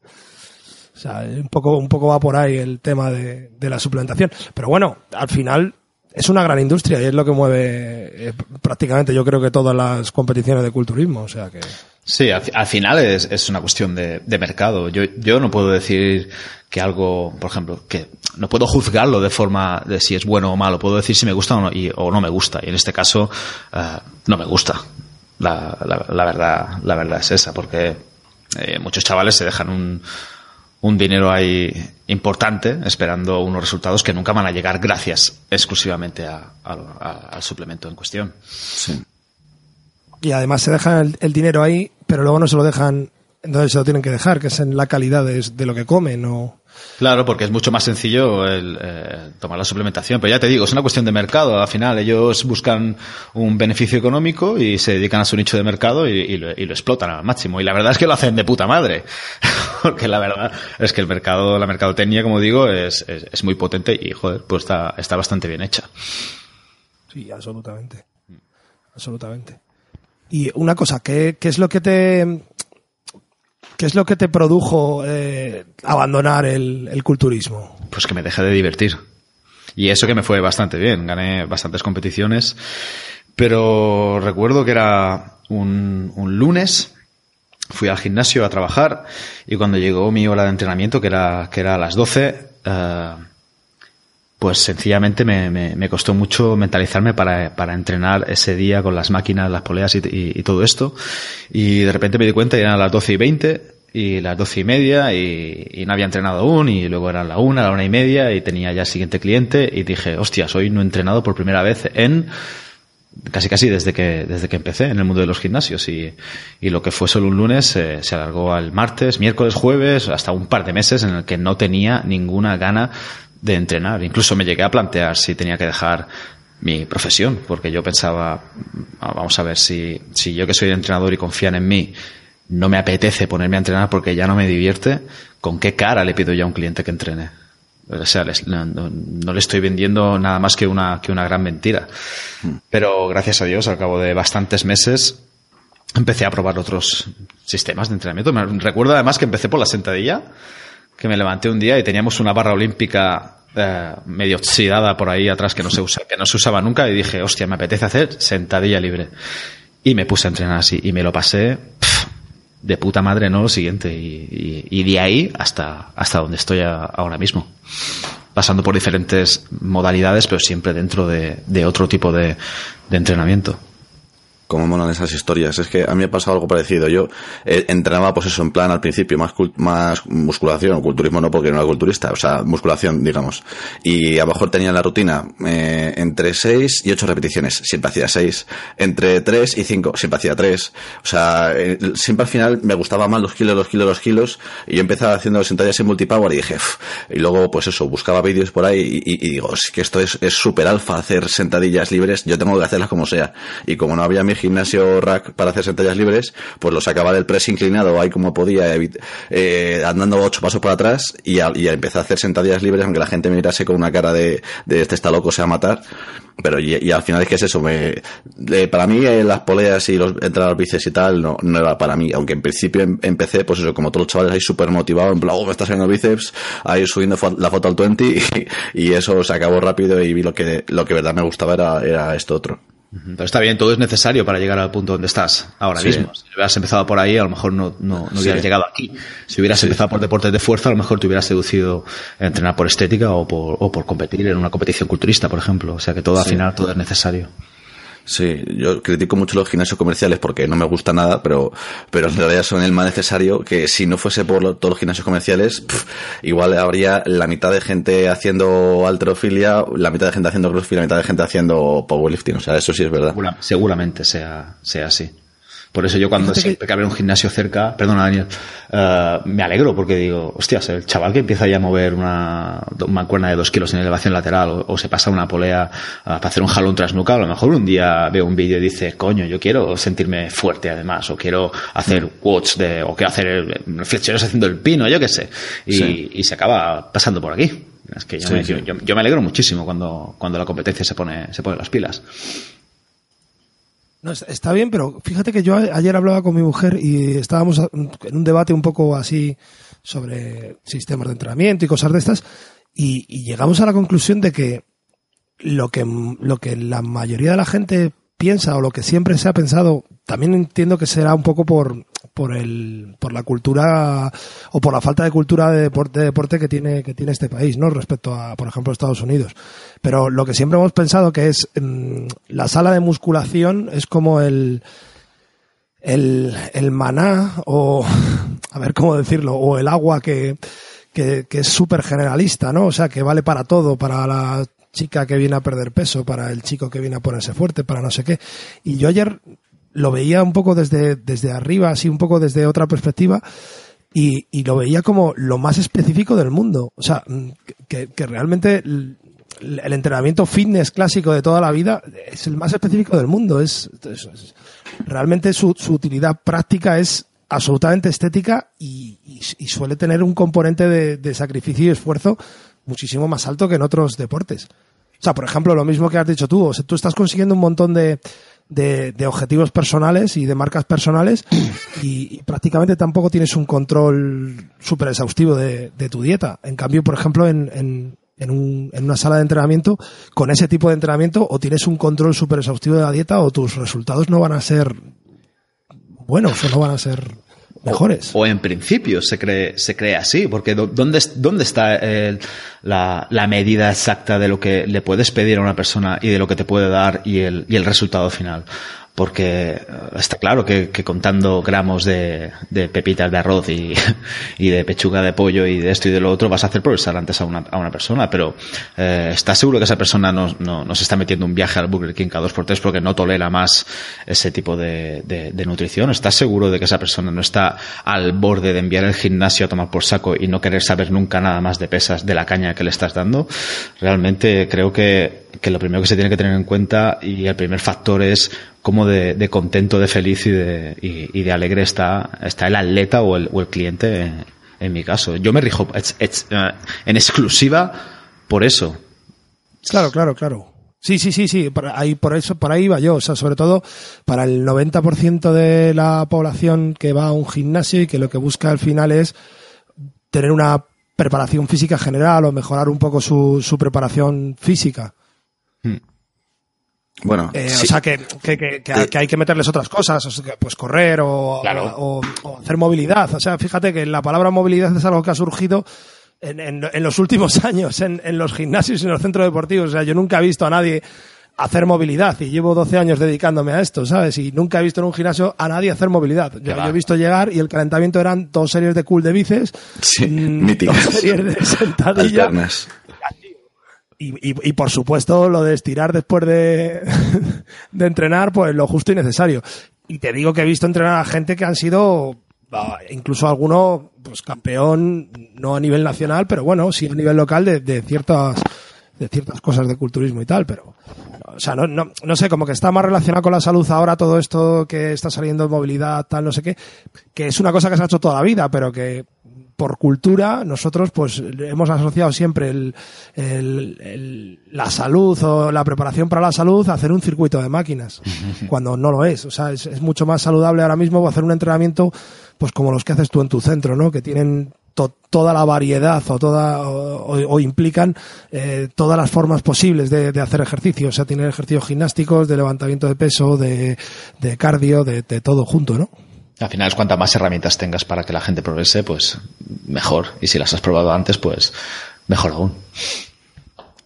O sea, un poco, un poco va por ahí el tema de, de la suplementación. Pero bueno, al final es una gran industria y es lo que mueve eh, prácticamente yo creo que todas las competiciones de culturismo. O sea que. Sí, al, al final es, es, una cuestión de, de, mercado. Yo, yo no puedo decir que algo, por ejemplo, que no puedo juzgarlo de forma de si es bueno o malo. Puedo decir si me gusta o no, y, o no me gusta. Y en este caso, uh, no me gusta. La, la, la, verdad, la verdad es esa, porque eh, muchos chavales se dejan un, un dinero ahí importante esperando unos resultados que nunca van a llegar gracias exclusivamente a, al suplemento en cuestión. Sí. Y además se dejan el, el, dinero ahí, pero luego no se lo dejan donde se lo tienen que dejar, que es en la calidad de, de lo que comen o... Claro, porque es mucho más sencillo el, eh, tomar la suplementación. Pero ya te digo, es una cuestión de mercado. Al final ellos buscan un beneficio económico y se dedican a su nicho de mercado y, y, lo, y, lo, explotan al máximo. Y la verdad es que lo hacen de puta madre. porque la verdad es que el mercado, la mercadotecnia, como digo, es, es, es muy potente y, joder, pues está, está bastante bien hecha. Sí, absolutamente. Absolutamente. Y una cosa, ¿qué, qué es lo que te ¿Qué es lo que te produjo eh, abandonar el, el, culturismo? Pues que me dejé de divertir. Y eso que me fue bastante bien. Gané bastantes competiciones. Pero recuerdo que era un, un lunes. Fui al gimnasio a trabajar y cuando llegó mi hora de entrenamiento, que era, que era a las 12, uh, pues sencillamente me, me, costó mucho mentalizarme para, para, entrenar ese día con las máquinas, las poleas y, y, y, todo esto. Y de repente me di cuenta, y eran las 12 y 20 y las 12 y media y, y, no había entrenado aún y luego eran la una, la una y media y tenía ya el siguiente cliente y dije, hostias, hoy no he entrenado por primera vez en casi casi desde que desde que empecé en el mundo de los gimnasios y, y lo que fue solo un lunes eh, se alargó al martes, miércoles, jueves, hasta un par de meses en el que no tenía ninguna gana de entrenar. Incluso me llegué a plantear si tenía que dejar mi profesión, porque yo pensaba, vamos a ver, si, si yo que soy entrenador y confían en mí, no me apetece ponerme a entrenar porque ya no me divierte, ¿con qué cara le pido ya a un cliente que entrene? O sea, les, no, no, le estoy vendiendo nada más que una, que una gran mentira. Pero gracias a Dios, al cabo de bastantes meses, empecé a probar otros sistemas de entrenamiento. Me recuerdo además que empecé por la sentadilla, que me levanté un día y teníamos una barra olímpica eh, medio oxidada por ahí atrás que no se usa, que no se usaba nunca y dije, hostia, me apetece hacer sentadilla libre. Y me puse a entrenar así y me lo pasé de puta madre, no lo siguiente. Y, y, y, de ahí hasta, hasta donde estoy ahora mismo. Pasando por diferentes modalidades, pero siempre dentro de, de otro tipo de, de entrenamiento como molan esas historias. Es que a mí me ha pasado algo parecido. Yo eh, entrenaba, pues eso, en plan al principio, más, más musculación, culturismo no, porque no era culturista, o sea, musculación, digamos. Y a lo mejor tenía la rutina eh, entre 6 y 8 repeticiones, siempre hacía 6. Entre 3 y 5, siempre hacía 3. O sea, eh, siempre al final me gustaba más los kilos, los kilos, los kilos, y yo empezaba haciendo sentadillas en multipower y dije, y luego, pues eso, buscaba vídeos por ahí y, y, y digo, es que esto es súper alfa hacer sentadillas libres, yo tengo que hacerlas como sea. Y como no había mi gimnasio rack para hacer sentadillas libres, pues lo sacaba del press inclinado ahí como podía, eh, andando ocho pasos para atrás y, a, y a a hacer sentadillas libres, aunque la gente me mirase con una cara de, de este está loco, se va a matar. Pero y, al final es que es eso, me, para mí eh, las poleas y los entrar al bíceps y tal no, no era para mí, aunque en principio em, empecé, pues eso, como todos los chavales ahí súper motivados, en plan, oh, me está saliendo el bíceps, ahí subiendo la foto al 20 y, y, eso se acabó rápido y vi lo que, lo que verdad me gustaba era, era esto otro. Pero está bien, todo es necesario para llegar al punto donde estás ahora sí. mismo. Si hubieras empezado por ahí, a lo mejor no, no, no hubieras sí. llegado aquí. Si hubieras sí. empezado por deportes de fuerza, a lo mejor te hubieras seducido a entrenar por estética o por, o por competir en una competición culturista, por ejemplo. O sea que todo al final, todo es necesario. Sí, yo critico mucho los gimnasios comerciales porque no me gusta nada, pero, pero en realidad son el más necesario que si no fuese por todos los gimnasios comerciales, igual habría la mitad de gente haciendo alterofilia, la mitad de gente haciendo crossfit, la mitad de gente haciendo powerlifting. O sea, eso sí es verdad. seguramente sea, sea así. Por eso yo cuando siempre que abre un gimnasio cerca, perdona Daniel, uh, me alegro porque digo, hostias, el chaval que empieza ya a mover una mancuerna de dos kilos en elevación lateral o, se pasa una polea uh, para hacer un jalón tras nuca, a lo mejor un día veo un vídeo y dice, coño, yo quiero sentirme fuerte además, o quiero hacer watch de, o quiero hacer flexiones haciendo el pino, yo qué sé. Y, y se acaba pasando por aquí. Es que yo, me, Yo, yo, me alegro muchísimo cuando, cuando la competencia se pone, se pone las pilas. No, está bien, pero fíjate que yo ayer hablaba con mi mujer y estábamos en un debate un poco así sobre sistemas de entrenamiento y cosas de estas y, llegamos a la conclusión de que lo que lo que la mayoría de la gente piensa o lo que siempre se ha pensado, también entiendo que será un poco por, por el, por la cultura o por la falta de cultura de deporte, de deporte que tiene, que tiene este país, ¿no? Respecto a, por ejemplo, Estados Unidos. Pero lo que siempre hemos pensado que es, mm, la sala de musculación es como el, el, el maná o, a ver cómo decirlo, o el agua que, que, que es súper generalista, ¿no? O sea, que vale para todo, para la chica que viene a perder peso, para el chico que viene a ponerse fuerte, para no sé qué. Y yo ayer lo veía un poco desde, desde arriba, así un poco desde otra perspectiva, y, y lo veía como lo más específico del mundo. O sea, que, que realmente el, entrenamiento fitness clásico de toda la vida es el más específico del mundo. Es, realmente su, su, utilidad práctica es absolutamente estética y suele tener un componente de, de sacrificio y esfuerzo muchísimo más alto que en otros deportes. O sea, por ejemplo, lo mismo que has dicho tú, o sea, tú estás consiguiendo un montón de, de, de, objetivos personales y de marcas personales y, prácticamente tampoco tienes un control súper exhaustivo de, tu dieta. En cambio, por ejemplo, en, en, una sala de entrenamiento, con ese tipo de entrenamiento, o tienes un control súper exhaustivo de la dieta o tus resultados no van a ser buenos o no van a ser mejores. O, en principio se cree, se cree así, porque ¿dónde, dónde está el, la, la, medida exacta de lo que le puedes pedir a una persona y de lo que te puede dar y el, y el resultado final? Porque está claro que, contando gramos de, pepitas de arroz y, de pechuga de pollo y de esto y de lo otro vas a hacer progresar antes a una, persona, pero eh, ¿estás seguro que esa persona no, no, se está metiendo un viaje al Burger King cada dos por tres porque no tolera más ese tipo de, nutrición? ¿Estás seguro de que esa persona no está al borde de enviar el gimnasio a tomar por saco y no querer saber nunca nada más de pesas de la caña que le estás dando? Realmente creo que, que lo primero que se tiene que tener en cuenta y el primer factor es cómo de, de, contento, de feliz y de, y, y, de alegre está, está el atleta o el, o el cliente en, en, mi caso. Yo me rijo uh, en exclusiva por eso. Claro, claro, claro. Sí, sí, sí, sí, por ahí, por eso, por ahí va yo. O sea, sobre todo para el 90% de la población que va a un gimnasio y que lo que busca al final es tener una preparación física general o mejorar un poco su, su preparación física. Hmm. Bueno, eh, sí. o sea que, que, que, que, hay que meterles otras cosas, o sea, pues correr o, claro. o, o, hacer movilidad. O sea, fíjate que la palabra movilidad es algo que ha surgido en, en, en los últimos años en, en, los gimnasios y en los centros deportivos. O sea, yo nunca he visto a nadie hacer movilidad y llevo 12 años dedicándome a esto, ¿sabes? Y nunca he visto en un gimnasio a nadie hacer movilidad. Yo, yo he visto llegar y el calentamiento eran dos series de cool de bíceps, sí, mmm, dos series de sentadilla y, y, por supuesto, lo de estirar después de, de entrenar, pues lo justo y necesario. Y te digo que he visto entrenar a gente que han sido, incluso alguno, pues campeón, no a nivel nacional, pero bueno, sí a nivel local de, de ciertas, de ciertas cosas de culturismo y tal, pero, o sea, no, no, no sé, como que está más relacionado con la salud ahora todo esto que está saliendo de movilidad, tal, no sé qué, que es una cosa que se ha hecho toda la vida, pero que por cultura, nosotros pues hemos asociado siempre el, el, el, la salud o la preparación para la salud a hacer un circuito de máquinas, cuando no lo es. O sea, es, es, mucho más saludable ahora mismo hacer un entrenamiento pues como los que haces tú en tu centro, ¿no? Que tienen to, toda la variedad o toda o, implican eh, todas las formas posibles de, de, hacer ejercicio. O sea, tienen ejercicios gimnásticos, de levantamiento de peso, de, de cardio, de, de todo junto, ¿no? Al final es cuantas más herramientas tengas para que la gente progrese, pues mejor. Y si las has probado antes, pues mejor aún.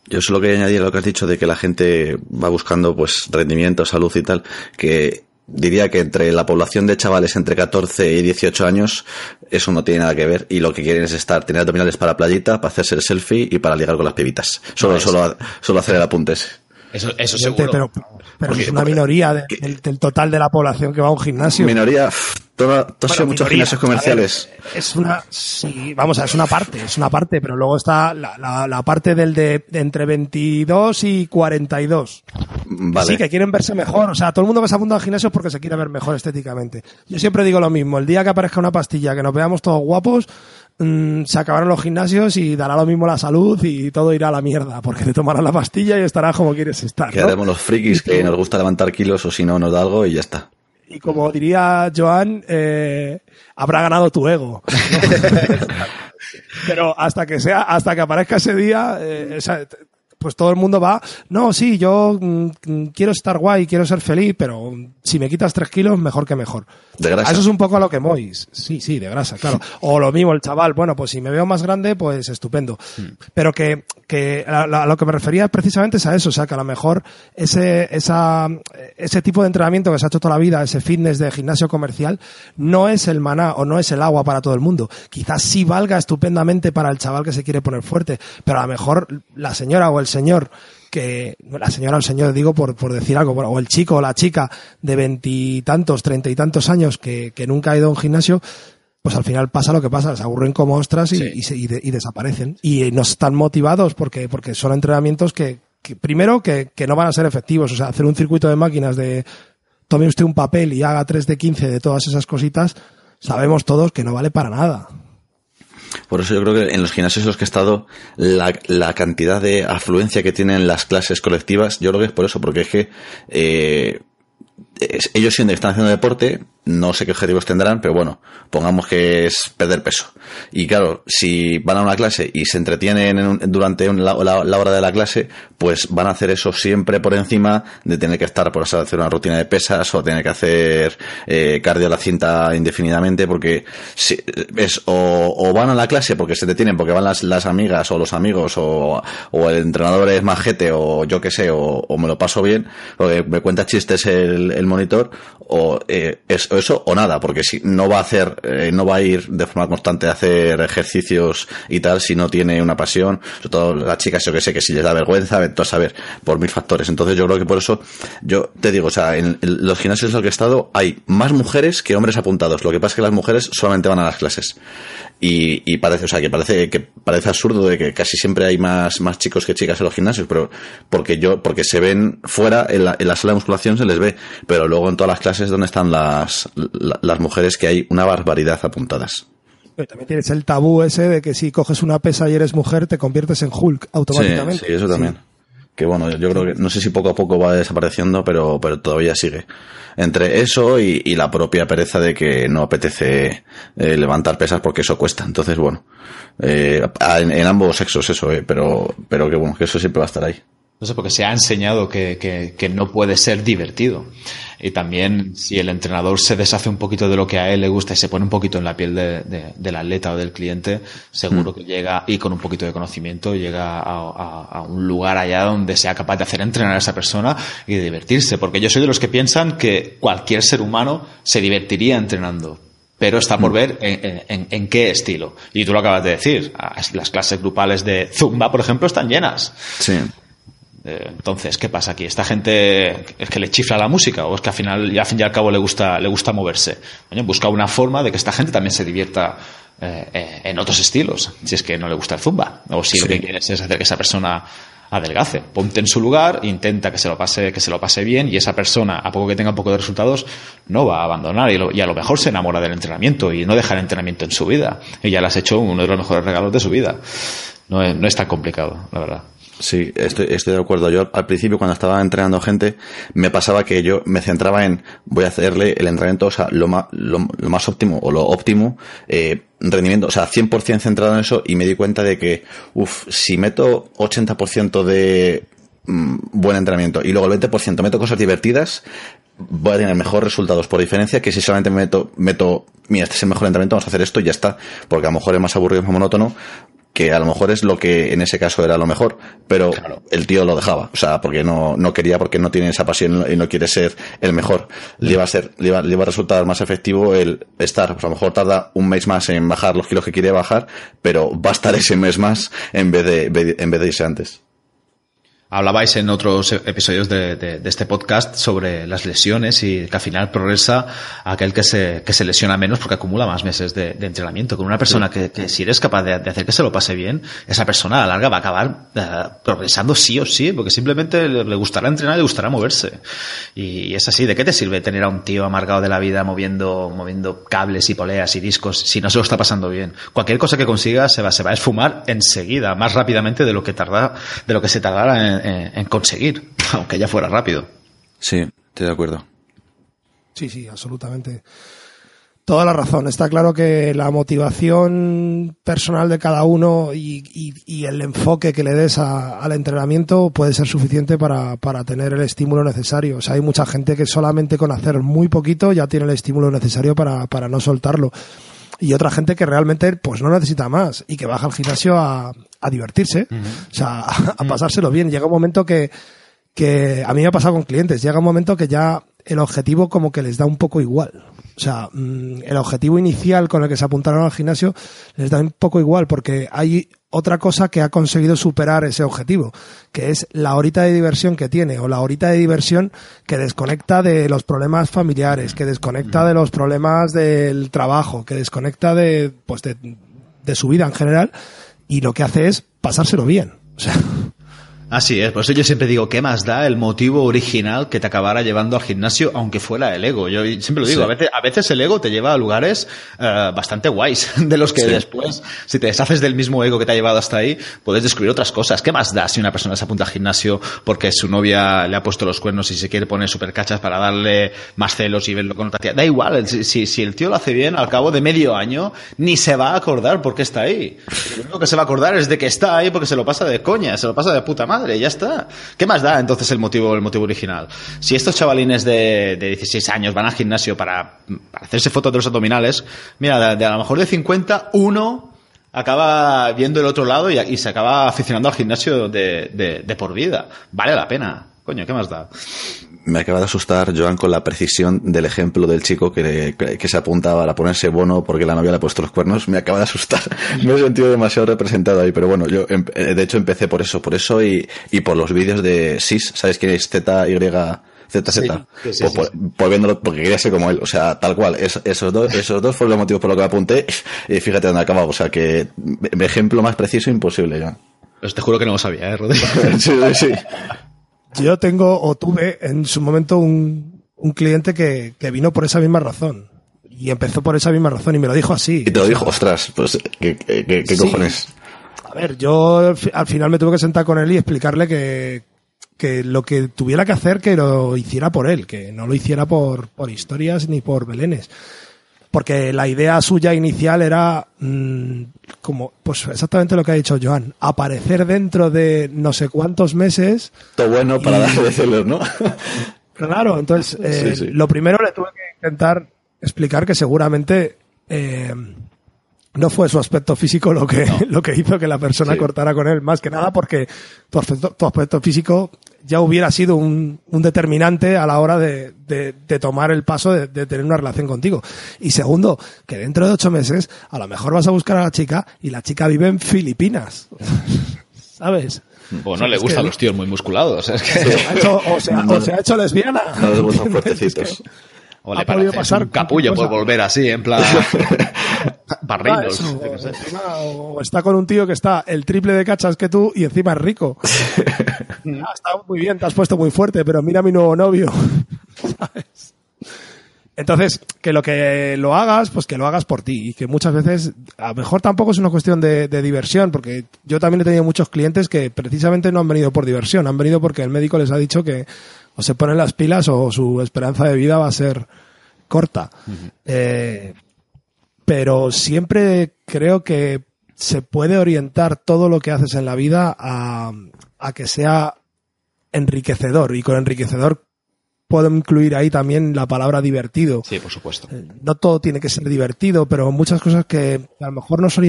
Yo solo quería añadir lo que has dicho de que la gente va buscando pues rendimiento, salud y tal, que diría que entre la población de chavales entre 14 y 18 años eso no tiene nada que ver y lo que quieren es estar, tener abdominales para playita, para hacerse el selfie y para ligar con las pibitas. Solo, solo, solo hacer el apunte ese. Eso, eso seguro. Pero, pero es una minoría de, del, del, total de la población que va a un gimnasio. Minoría, todos bueno, muchos gimnasios comerciales. Ver, es una, sí, vamos a es una parte, es una parte, pero luego está la, la, la parte del de, de, entre 22 y 42. Vale. Sí, que quieren verse mejor. O sea, todo el mundo que se apunta al gimnasio porque se quiere ver mejor estéticamente. Yo siempre digo lo mismo. El día que aparezca una pastilla, que nos veamos todos guapos, mmm, se acabarán los gimnasios y dará lo mismo la salud y todo irá a la mierda, porque te tomarán la pastilla y estarás como quieres estar. Quedaremos ¿no? los frikis que nos gusta levantar kilos o si no nos da algo y ya está. Y como diría Joan, eh, habrá ganado tu ego. Pero hasta que sea, hasta que aparezca ese día, eh, esa, pues todo el mundo va, no, sí, yo mm, quiero estar guay, quiero ser feliz, pero si me quitas tres kilos, mejor que mejor. De grasa. Eso es un poco a lo que mois. Sí, sí, de grasa, claro. O lo mismo, el chaval, bueno, pues si me veo más grande, pues estupendo. Mm. Pero que, que a, a, lo que me refería precisamente es a eso, o sea, que a lo mejor ese, esa, ese tipo de entrenamiento que se ha hecho toda la vida, ese fitness de gimnasio comercial, no es el maná o no es el agua para todo el mundo. Quizás sí valga estupendamente para el chaval que se quiere poner fuerte, pero a lo mejor la señora o el señor que la señora o el señor digo por, por decir algo, o el chico o la chica de veintitantos, treinta y tantos años que, que, nunca ha ido a un gimnasio, pues al final pasa lo que pasa, se aburren como ostras y, sí. y, se, y, de, y desaparecen. Y no están motivados porque, porque son entrenamientos que, que primero, que, que, no van a ser efectivos. O sea, hacer un circuito de máquinas de tome usted un papel y haga 3 de 15 de todas esas cositas, sabemos todos que no vale para nada. Por eso yo creo que en los gimnasios en los que he estado, la, la, cantidad de afluencia que tienen las clases colectivas, yo creo que es por eso, porque es que eh, ellos siendo que están haciendo deporte, no sé qué objetivos tendrán, pero bueno, pongamos que es perder peso. Y claro, si van a una clase y se entretienen un, durante un, la, la, hora de la clase, pues van a hacer eso siempre por encima de tener que estar por hacer una rutina de pesas o tener que hacer eh, cardio a la cinta indefinidamente, porque si, es o, van a la clase porque se detienen, porque van las, las amigas o los amigos o, el entrenador es majete o yo qué sé, o, me lo paso bien, o me cuenta chistes el monitor, o eh, es, eso o nada, porque si no va a hacer, eh, no va a ir de forma constante a hacer ejercicios y tal si no tiene una pasión, sobre todo las chicas, yo que sé, que si les da vergüenza, todo a saber, por mil factores. Entonces yo creo que por eso, yo te digo, o sea, en, en los gimnasios en los que he estado hay más mujeres que hombres apuntados. Lo que pasa es que las mujeres solamente van a las clases. Y, y, parece, o sea, que parece, que parece absurdo de que casi siempre hay más, más chicos que chicas en los gimnasios, pero porque yo, porque se ven fuera, en la, en la sala de musculación se les ve, pero luego en todas las clases donde están las, las mujeres que hay una barbaridad apuntadas. Pero también tienes el tabú ese de que si coges una pesa y eres mujer te conviertes en Hulk automáticamente. Sí, sí eso también. Sí. Que bueno, yo creo que no sé si poco a poco va desapareciendo, pero, pero todavía sigue. Entre eso y, y la propia pereza de que no apetece eh, levantar pesas porque eso cuesta. Entonces, bueno, eh, en, en, ambos sexos eso, eh, pero, pero que bueno, que eso siempre va a estar ahí. No sé, porque se ha enseñado que, que, que, no puede ser divertido. Y también si el entrenador se deshace un poquito de lo que a él le gusta y se pone un poquito en la piel de, de, del atleta o del cliente, seguro mm. que llega, y con un poquito de conocimiento, llega a, a, a, un lugar allá donde sea capaz de hacer entrenar a esa persona y de divertirse. Porque yo soy de los que piensan que cualquier ser humano se divertiría entrenando pero está por ver en, en, en, qué estilo. Y tú lo acabas de decir, las clases grupales de Zumba, por ejemplo, están llenas. Sí. Eh, entonces, ¿qué pasa aquí? ¿Esta gente es que le chifla la música o es que al final, y al fin y al cabo, le gusta, le gusta moverse? Busca una forma de que esta gente también se divierta eh, en otros estilos, si es que no le gusta el zumba, o si sí. lo que quieres es hacer que esa persona adelgace. Ponte en su lugar, intenta que se lo pase, que se lo pase bien y esa persona, a poco que tenga un poco de resultados, no va a abandonar y, lo, y, a lo mejor se enamora del entrenamiento y no deja el entrenamiento en su vida. Y ya le has hecho uno de los mejores regalos de su vida. No es tan complicado, la verdad. Sí, estoy, estoy de acuerdo. Yo al principio cuando estaba entrenando gente me pasaba que yo me centraba en voy a hacerle el entrenamiento, o sea, lo más, lo, más óptimo o lo óptimo, eh, rendimiento, o sea, 100% centrado en eso y me di cuenta de que, uff, si meto 80% de mmm, buen entrenamiento y luego el 20% meto cosas divertidas, voy a tener mejores resultados por diferencia que si solamente meto, meto, mira, este es el mejor entrenamiento, vamos a hacer esto y ya está, porque a lo mejor es más aburrido, es más monótono, que a lo mejor es lo que en ese caso era lo mejor, pero el tío lo dejaba, o sea, porque no, no quería, porque no tiene esa pasión y no quiere ser el mejor. Le iba a ser, le iba, le iba a resultar más efectivo el estar, pues a lo mejor tarda un mes más en bajar los kilos que quiere bajar, pero va a estar ese mes más en vez de, en vez de irse antes. Hablabais en otros episodios de, de, de, este podcast sobre las lesiones y que al final progresa aquel que se, que se lesiona menos porque acumula más meses de, de entrenamiento. Con una persona que, que, si eres capaz de, hacer que se lo pase bien, esa persona a la larga va a acabar uh, progresando sí o sí, porque simplemente le, gustará entrenar y le gustará moverse. Y, es así, ¿de qué te sirve tener a un tío amargado de la vida moviendo, moviendo cables y poleas y discos si no se lo está pasando bien? Cualquier cosa que consiga se va, se va a esfumar enseguida, más rápidamente de lo que tarda, de lo que se tardara en en, conseguir, aunque ya fuera rápido. Sí, estoy de acuerdo. Sí, sí, absolutamente. Toda la razón. Está claro que la motivación personal de cada uno y, y, y el enfoque que le des a, al entrenamiento puede ser suficiente para, para, tener el estímulo necesario. O sea, hay mucha gente que solamente con hacer muy poquito ya tiene el estímulo necesario para, para no soltarlo. Y otra gente que realmente pues no necesita más y que baja al gimnasio a, a divertirse, uh -huh. o sea, a, a, pasárselo bien. Llega un momento que, que a mí me ha pasado con clientes, llega un momento que ya el objetivo como que les da un poco igual. O sea, mmm, el objetivo inicial con el que se apuntaron al gimnasio les da un poco igual porque hay otra cosa que ha conseguido superar ese objetivo, que es la horita de diversión que tiene o la horita de diversión que desconecta de los problemas familiares, que desconecta de los problemas del trabajo, que desconecta de, pues de, de su vida en general y lo que hace es pasárselo bien. O sea, Así es, por eso yo siempre digo, ¿qué más da el motivo original que te acabara llevando al gimnasio, aunque fuera el ego? Yo siempre lo digo, sí. a, veces, a veces el ego te lleva a lugares uh, bastante guays, de los que sí. después, si te deshaces del mismo ego que te ha llevado hasta ahí, puedes descubrir otras cosas. ¿Qué más da si una persona se apunta al gimnasio porque su novia le ha puesto los cuernos y se quiere poner super cachas para darle más celos y verlo con otra tía? Da igual, si, si el tío lo hace bien, al cabo de medio año, ni se va a acordar por qué está ahí. Lo único que se va a acordar es de que está ahí porque se lo pasa de coña, se lo pasa de puta madre madre, ya está. ¿Qué más da entonces el motivo, el motivo original? Si estos chavalines de, de 16 años van al gimnasio para, para hacerse fotos de los abdominales, mira, de, a lo mejor de 50, uno acaba viendo el otro lado y, se acaba aficionando al gimnasio de por vida. Vale la pena. Coño, ¿qué más da? Me acaba de asustar, Joan, con la precisión del ejemplo del chico que, que, que, se apuntaba a ponerse bono porque la novia le ha puesto los cuernos. Me acaba de asustar. Me he sentido demasiado representado ahí, pero bueno, yo eh, de hecho empecé por eso, por eso y, y por los vídeos de SIS, ¿sabes quién es? Z, Y, ZZ. Sí, sí, sí, por, por, viéndolo, porque quería ser como él. O sea, tal cual. Es, esos, dos, esos dos fueron los motivos por los que me apunté. Y fíjate dónde acabado. O sea, que ejemplo más preciso imposible, Joan. Pues te juro que no lo sabía, ¿eh, Rodrigo? sí, sí. Yo tengo o tuve en su momento un, un cliente que, que, vino por esa misma razón. Y empezó por esa misma razón y me lo dijo así. Y te lo dijo, ostras, pues, ¿qué, qué, qué, qué sí. cojones? A ver, yo al final me tuve que sentar con él y explicarle que, que lo que tuviera que hacer que lo hiciera por él, que no lo hiciera por, por historias ni por belenes porque la idea suya inicial era mmm, como pues exactamente lo que ha dicho Joan aparecer dentro de no sé cuántos meses todo bueno para darle celos no claro entonces eh, sí, sí. lo primero le tuve que intentar explicar que seguramente eh, no fue su aspecto físico lo que, no. lo que hizo que la persona sí. cortara con él, más que nada porque tu aspecto, tu aspecto físico ya hubiera sido un, un determinante a la hora de, de, de tomar el paso de, de, tener una relación contigo. Y segundo, que dentro de ocho meses a lo mejor vas a buscar a la chica y la chica vive en Filipinas. ¿Sabes? Bueno, no le gustan que... los tíos muy musculados. Es que... se ha hecho, o, se ha, o se ha hecho lesbiana. No les gustan fuertecitos. O le parece pasar un capullo por volver así, en plan... barridos. Ah, o está con un tío que está el triple de cachas que tú y encima es rico. ah, está muy bien, te has puesto muy fuerte, pero mira a mi nuevo novio. ¿Sabes? Entonces, que lo que lo hagas, pues que lo hagas por ti. Y que muchas veces, a lo mejor tampoco es una cuestión de, de, diversión, porque yo también he tenido muchos clientes que precisamente no han venido por diversión, han venido porque el médico les ha dicho que o se ponen las pilas o su esperanza de vida va a ser corta. Uh -huh. eh, pero siempre creo que se puede orientar todo lo que haces en la vida a, a que sea enriquecedor. Y con enriquecedor puedo incluir ahí también la palabra divertido. Sí, por supuesto. Eh, no todo tiene que ser divertido, pero muchas cosas que a lo mejor no son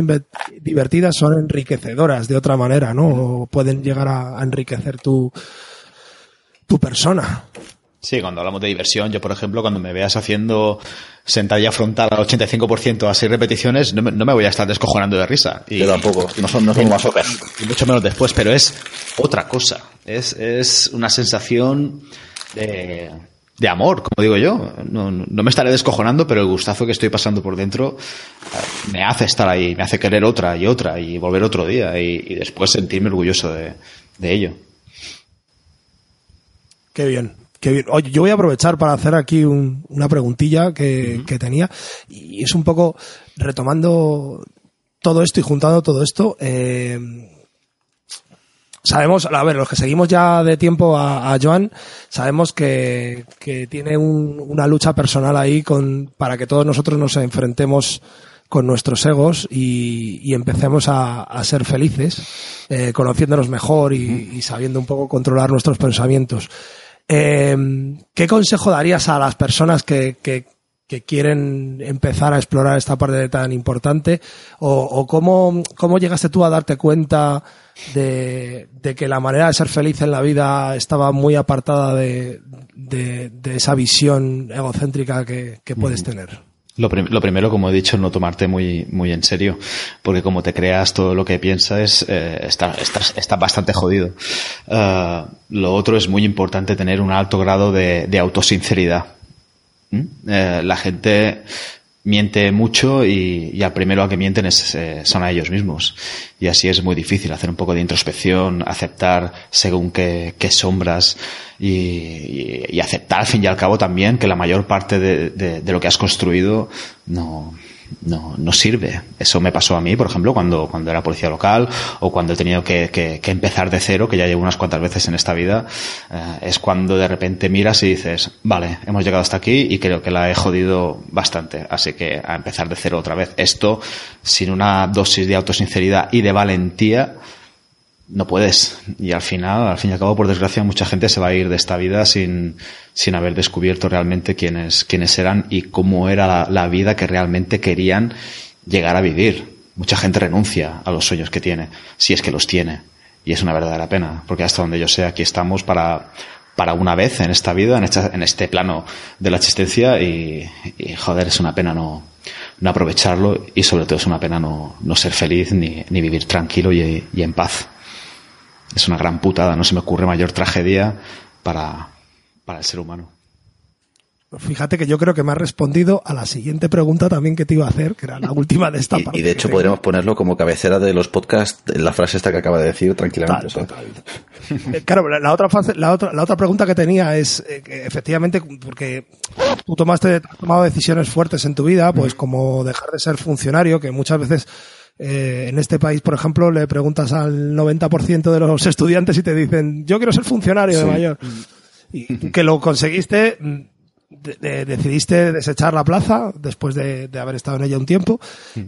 divertidas son enriquecedoras de otra manera, ¿no? O pueden llegar a, enriquecer tu, tu persona. Sí, cuando hablamos de diversión, yo por ejemplo, cuando me veas haciendo sentadilla frontal al 85% a 6 repeticiones, no me, voy a estar descojonando de risa. Y, yo tampoco, no son, no son más Y mucho menos después, pero es otra cosa. Es, es una sensación de, de amor, como digo yo. No, no, me estaré descojonando, pero el gustazo que estoy pasando por dentro eh, me hace estar ahí, me hace querer otra y otra y volver otro día y, y después sentirme orgulloso de, de ello. Qué bien. Qué bien. Oye, yo voy a aprovechar para hacer aquí una preguntilla que, que, tenía y es un poco retomando todo esto y juntando todo esto. Eh, sabemos, a ver, los que seguimos ya de tiempo a, Joan, sabemos que, que tiene una lucha personal ahí con, para que todos nosotros nos enfrentemos con nuestros egos y, y empecemos a, a, ser felices, eh, conociéndonos mejor y, y, sabiendo un poco controlar nuestros pensamientos. Eh, ¿Qué consejo darías a las personas que, que, que, quieren empezar a explorar esta parte tan importante? ¿O, o cómo, cómo llegaste tú a darte cuenta de, que la manera de ser feliz en la vida estaba muy apartada de, esa visión egocéntrica que, puedes tener. Lo, primero, como he dicho, no tomarte muy, muy en serio, porque como te creas todo lo que piensas, eh, está, bastante jodido. Uh, lo otro es muy importante tener un alto grado de, de autosinceridad. ¿Mm? Eh, la gente miente mucho y, y, al primero a que mienten es, eh, son a ellos mismos. Y así es muy difícil hacer un poco de introspección, aceptar según qué, qué sombras y, y, aceptar al fin y al cabo también que la mayor parte de, de, de lo que has construido no, no, no sirve. Eso me pasó a mí, por ejemplo, cuando, cuando era policía local o cuando he tenido que, que, que empezar de cero, que ya llevo unas cuantas veces en esta vida, eh, es cuando de repente miras y dices, vale, hemos llegado hasta aquí y creo que la he jodido bastante, así que a empezar de cero otra vez. Esto, sin una dosis de autosinceridad y de valentía, no puedes. Y al final, al fin y al cabo, por desgracia, mucha gente se va a ir de esta vida sin, sin haber descubierto realmente quiénes, quiénes eran y cómo era la, vida que realmente querían llegar a vivir. Mucha gente renuncia a los sueños que tiene, si es que los tiene. Y es una verdadera pena, porque hasta donde yo sé, aquí estamos para, para una vez en esta vida, en, esta, en este plano de la existencia y, y, joder, es una pena no, no aprovecharlo y sobre todo es una pena no, no ser feliz ni, ni vivir tranquilo y, y en paz es una gran putada, no se me ocurre mayor tragedia para, para el ser humano. Fíjate que yo creo que me ha respondido a la siguiente pregunta también que te iba a hacer, que era la última de esta y, parte. Y de hecho podríamos ponerlo como cabecera de los podcasts, la frase esta que acaba de decir tranquilamente. Eh, claro, la, otra fase, la otra, la otra pregunta que tenía es eh, que efectivamente, porque tú tomaste, has tomado decisiones fuertes en tu vida, pues como dejar de ser funcionario, que muchas veces eh, en este país, por ejemplo, le preguntas al 90% de los estudiantes y te dicen, yo quiero ser funcionario de mayor. Y que lo conseguiste, de, decidiste desechar la plaza después de, de, haber estado en ella un tiempo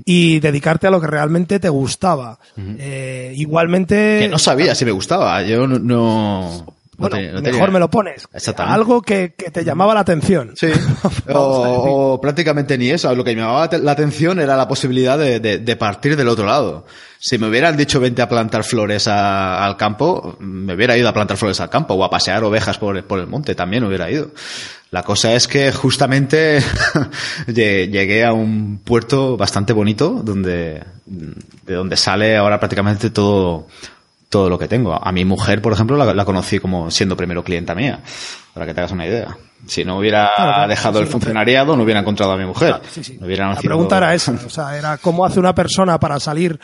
y dedicarte a lo que realmente te gustaba. eh, igualmente... Que no sabía si me gustaba. Yo no... no bueno, mejor me lo pones. Algo que, que, te llamaba la atención. Sí. o, o, prácticamente ni eso. Lo que me llamaba la atención era la posibilidad de, de, de partir del otro lado. Si me hubieran dicho vente a plantar flores a, al campo, me hubiera ido a plantar flores al campo o a pasear ovejas por, por el monte, también hubiera ido. La cosa es que justamente llegué a un puerto bastante bonito donde, de donde sale ahora prácticamente todo, todo lo que tengo. A mi mujer, por ejemplo, la, la, conocí como siendo primero clienta mía, para que te hagas una idea. Si no hubiera claro, claro, dejado sí, el funcionariado, no hubiera encontrado a mi mujer. Claro, sí, no hubiera nacido... La pregunta era esa, o sea, era cómo hace una persona para salir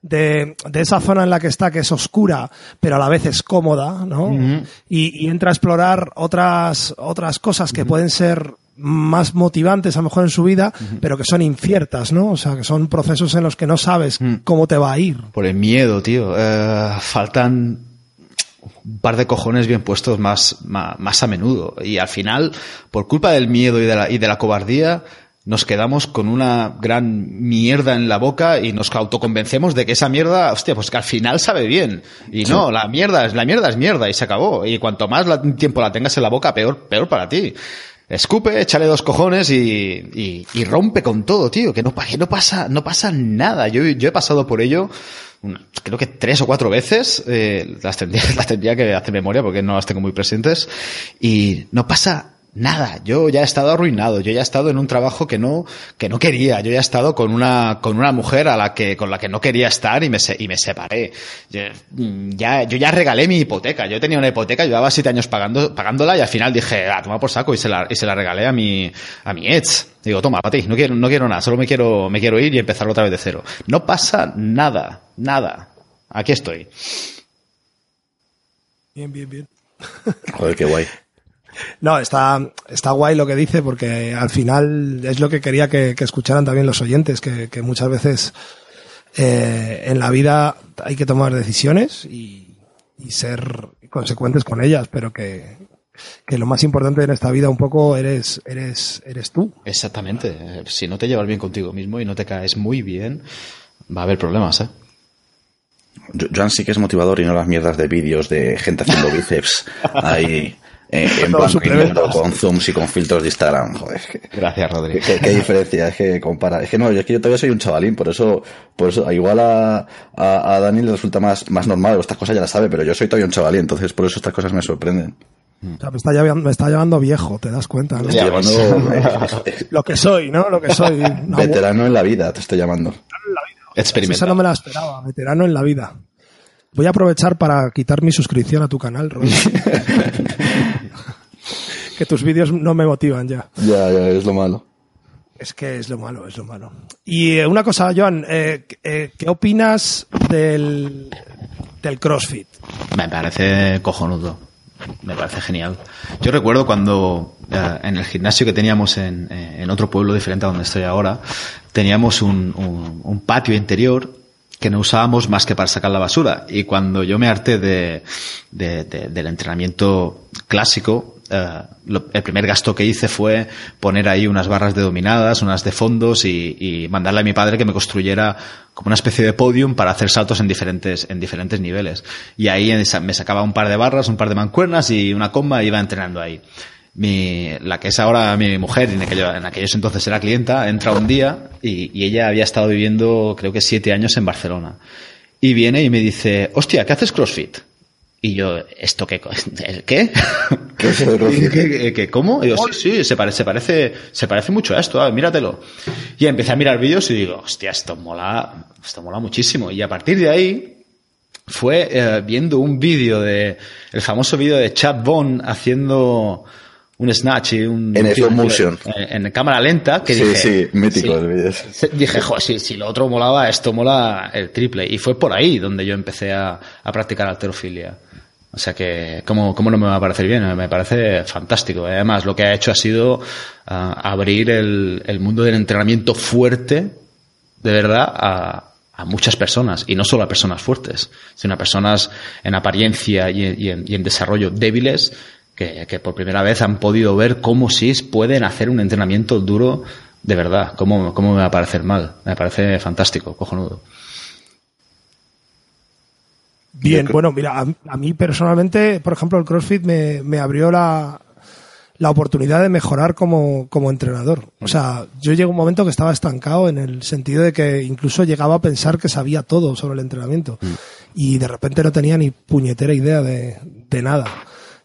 de, de, esa zona en la que está, que es oscura, pero a la vez es cómoda, ¿no? Uh -huh. y, y, entra a explorar otras, otras cosas que uh -huh. pueden ser más motivantes a lo mejor en su vida, uh -huh. pero que son inciertas, ¿no? O sea, que son procesos en los que no sabes cómo te va a ir. Por el miedo, tío. Eh, faltan un par de cojones bien puestos más, más, más, a menudo. Y al final, por culpa del miedo y de la, y de la cobardía, nos quedamos con una gran mierda en la boca y nos autoconvencemos de que esa mierda, hostia, pues que al final sabe bien. Y no, la mierda es, la mierda es mierda y se acabó. Y cuanto más tiempo la tengas en la boca, peor, peor para ti. Escupe, échale dos cojones y, y, rompe con todo, tío. Que no, no pasa, no pasa nada. Yo, yo he pasado por ello, creo que tres o cuatro veces. Eh, las tendría, las tendría que hacer memoria porque no las tengo muy presentes. Y no pasa nada, yo ya he estado arruinado, yo ya he estado en un trabajo que no, que no quería, yo ya he estado con una, con una mujer a la que, con la que no quería estar y me, y me separé. Ya, yo ya regalé mi hipoteca, yo tenía una hipoteca, llevaba siete años pagando, pagándola y al final dije, ah, toma por saco y se la, y se la regalé a mi, a mi ex. Digo, toma, para ti, no quiero, no quiero nada, solo me quiero, me quiero ir y empezar otra vez de cero. No pasa nada, nada. Aquí estoy. Bien, bien, bien. Joder, qué guay. No, está, está guay lo que dice porque al final es lo que quería que, escucharan también los oyentes, que, muchas veces eh, en la vida hay que tomar decisiones y, ser consecuentes con ellas, pero que, lo más importante en esta vida un poco eres, eres, eres tú. Exactamente. Si no te llevas bien contigo mismo y no te caes muy bien, va a haber problemas, ¿eh? Joan sí que es motivador y no las mierdas de vídeos de gente haciendo bíceps ahí eh, en blanco con zooms y con filtros de Instagram. Joder, Gracias, Rodri. ¿qué, diferencia? Es que compara. Es que no, es que yo todavía soy un chavalín, por eso, por eso, igual a, a, Dani le resulta más, más normal, estas cosas ya las sabe, pero yo soy todavía un chavalín, entonces por eso estas cosas me sorprenden. O sea, me está, llevando, me está llevando viejo, te das cuenta, ¿no? Llevando... lo que soy, ¿no? Lo que soy. Veterano en la vida, te estoy llamando. Experimenta. Esa no me la esperaba, veterano en la vida. Voy a aprovechar para quitar mi suscripción a tu canal, Rodri. que tus vídeos no me motivan ya. Ya, ya, es lo malo. Es que es lo malo, es lo malo. Y eh, una cosa, Joan, eh, eh, ¿qué opinas del, del CrossFit? Me parece cojonudo. Me parece genial. Yo recuerdo cuando en el gimnasio que teníamos en, en, otro pueblo diferente a donde estoy ahora, teníamos un, un patio interior que no usábamos más que para sacar la basura. Y cuando yo me harté de, de, del entrenamiento clásico, eh, el primer gasto que hice fue poner ahí unas barras de dominadas, unas de fondos y, y, mandarle a mi padre que me construyera como una especie de podium para hacer saltos en diferentes, en diferentes niveles. Y ahí me sacaba un par de barras, un par de mancuernas y una comba y iba entrenando ahí mi, la que es ahora mi mujer, en, en aquellos entonces era clienta, entra un día y, y, ella había estado viviendo creo que siete años en Barcelona. Y viene y me dice, hostia, ¿qué haces CrossFit? Y yo, ¿esto qué? ¿El qué? ¿Qué es ¿Qué, qué, cómo? Y yo, sí, sí, se parece, se parece, se parece mucho a esto, míratelo. Y empecé a mirar vídeos y digo, hostia, esto mola, esto mola muchísimo. Y a partir de ahí, fue eh, viendo un vídeo de, el famoso vídeo de Chad Bond haciendo, un snatch y un... En slow motion. En, cámara lenta, que sí, dije... Sí, mítico el vídeo. Dije, joder, si, si, lo otro molaba, esto mola el triple. Y fue por ahí donde yo empecé a, a practicar alterofilia. O sea que, ¿cómo, ¿cómo, no me va a parecer bien? Me parece fantástico. Además, lo que ha hecho ha sido ah, abrir el, el, mundo del entrenamiento fuerte, de verdad, a, a, muchas personas. Y no solo a personas fuertes, sino a personas en apariencia y y en, y en desarrollo débiles que, por primera vez han podido ver cómo sí pueden hacer un entrenamiento duro de verdad. ¿Cómo, cómo me va a parecer mal? Me parece fantástico, cojonudo. Bien, bueno, mira, a, mí personalmente, por ejemplo, el CrossFit me, me abrió la, la oportunidad de mejorar como, como entrenador. O sea, yo llego un momento que estaba estancado en el sentido de que incluso llegaba a pensar que sabía todo sobre el entrenamiento. Mm. Y de repente no tenía ni puñetera idea de, de nada.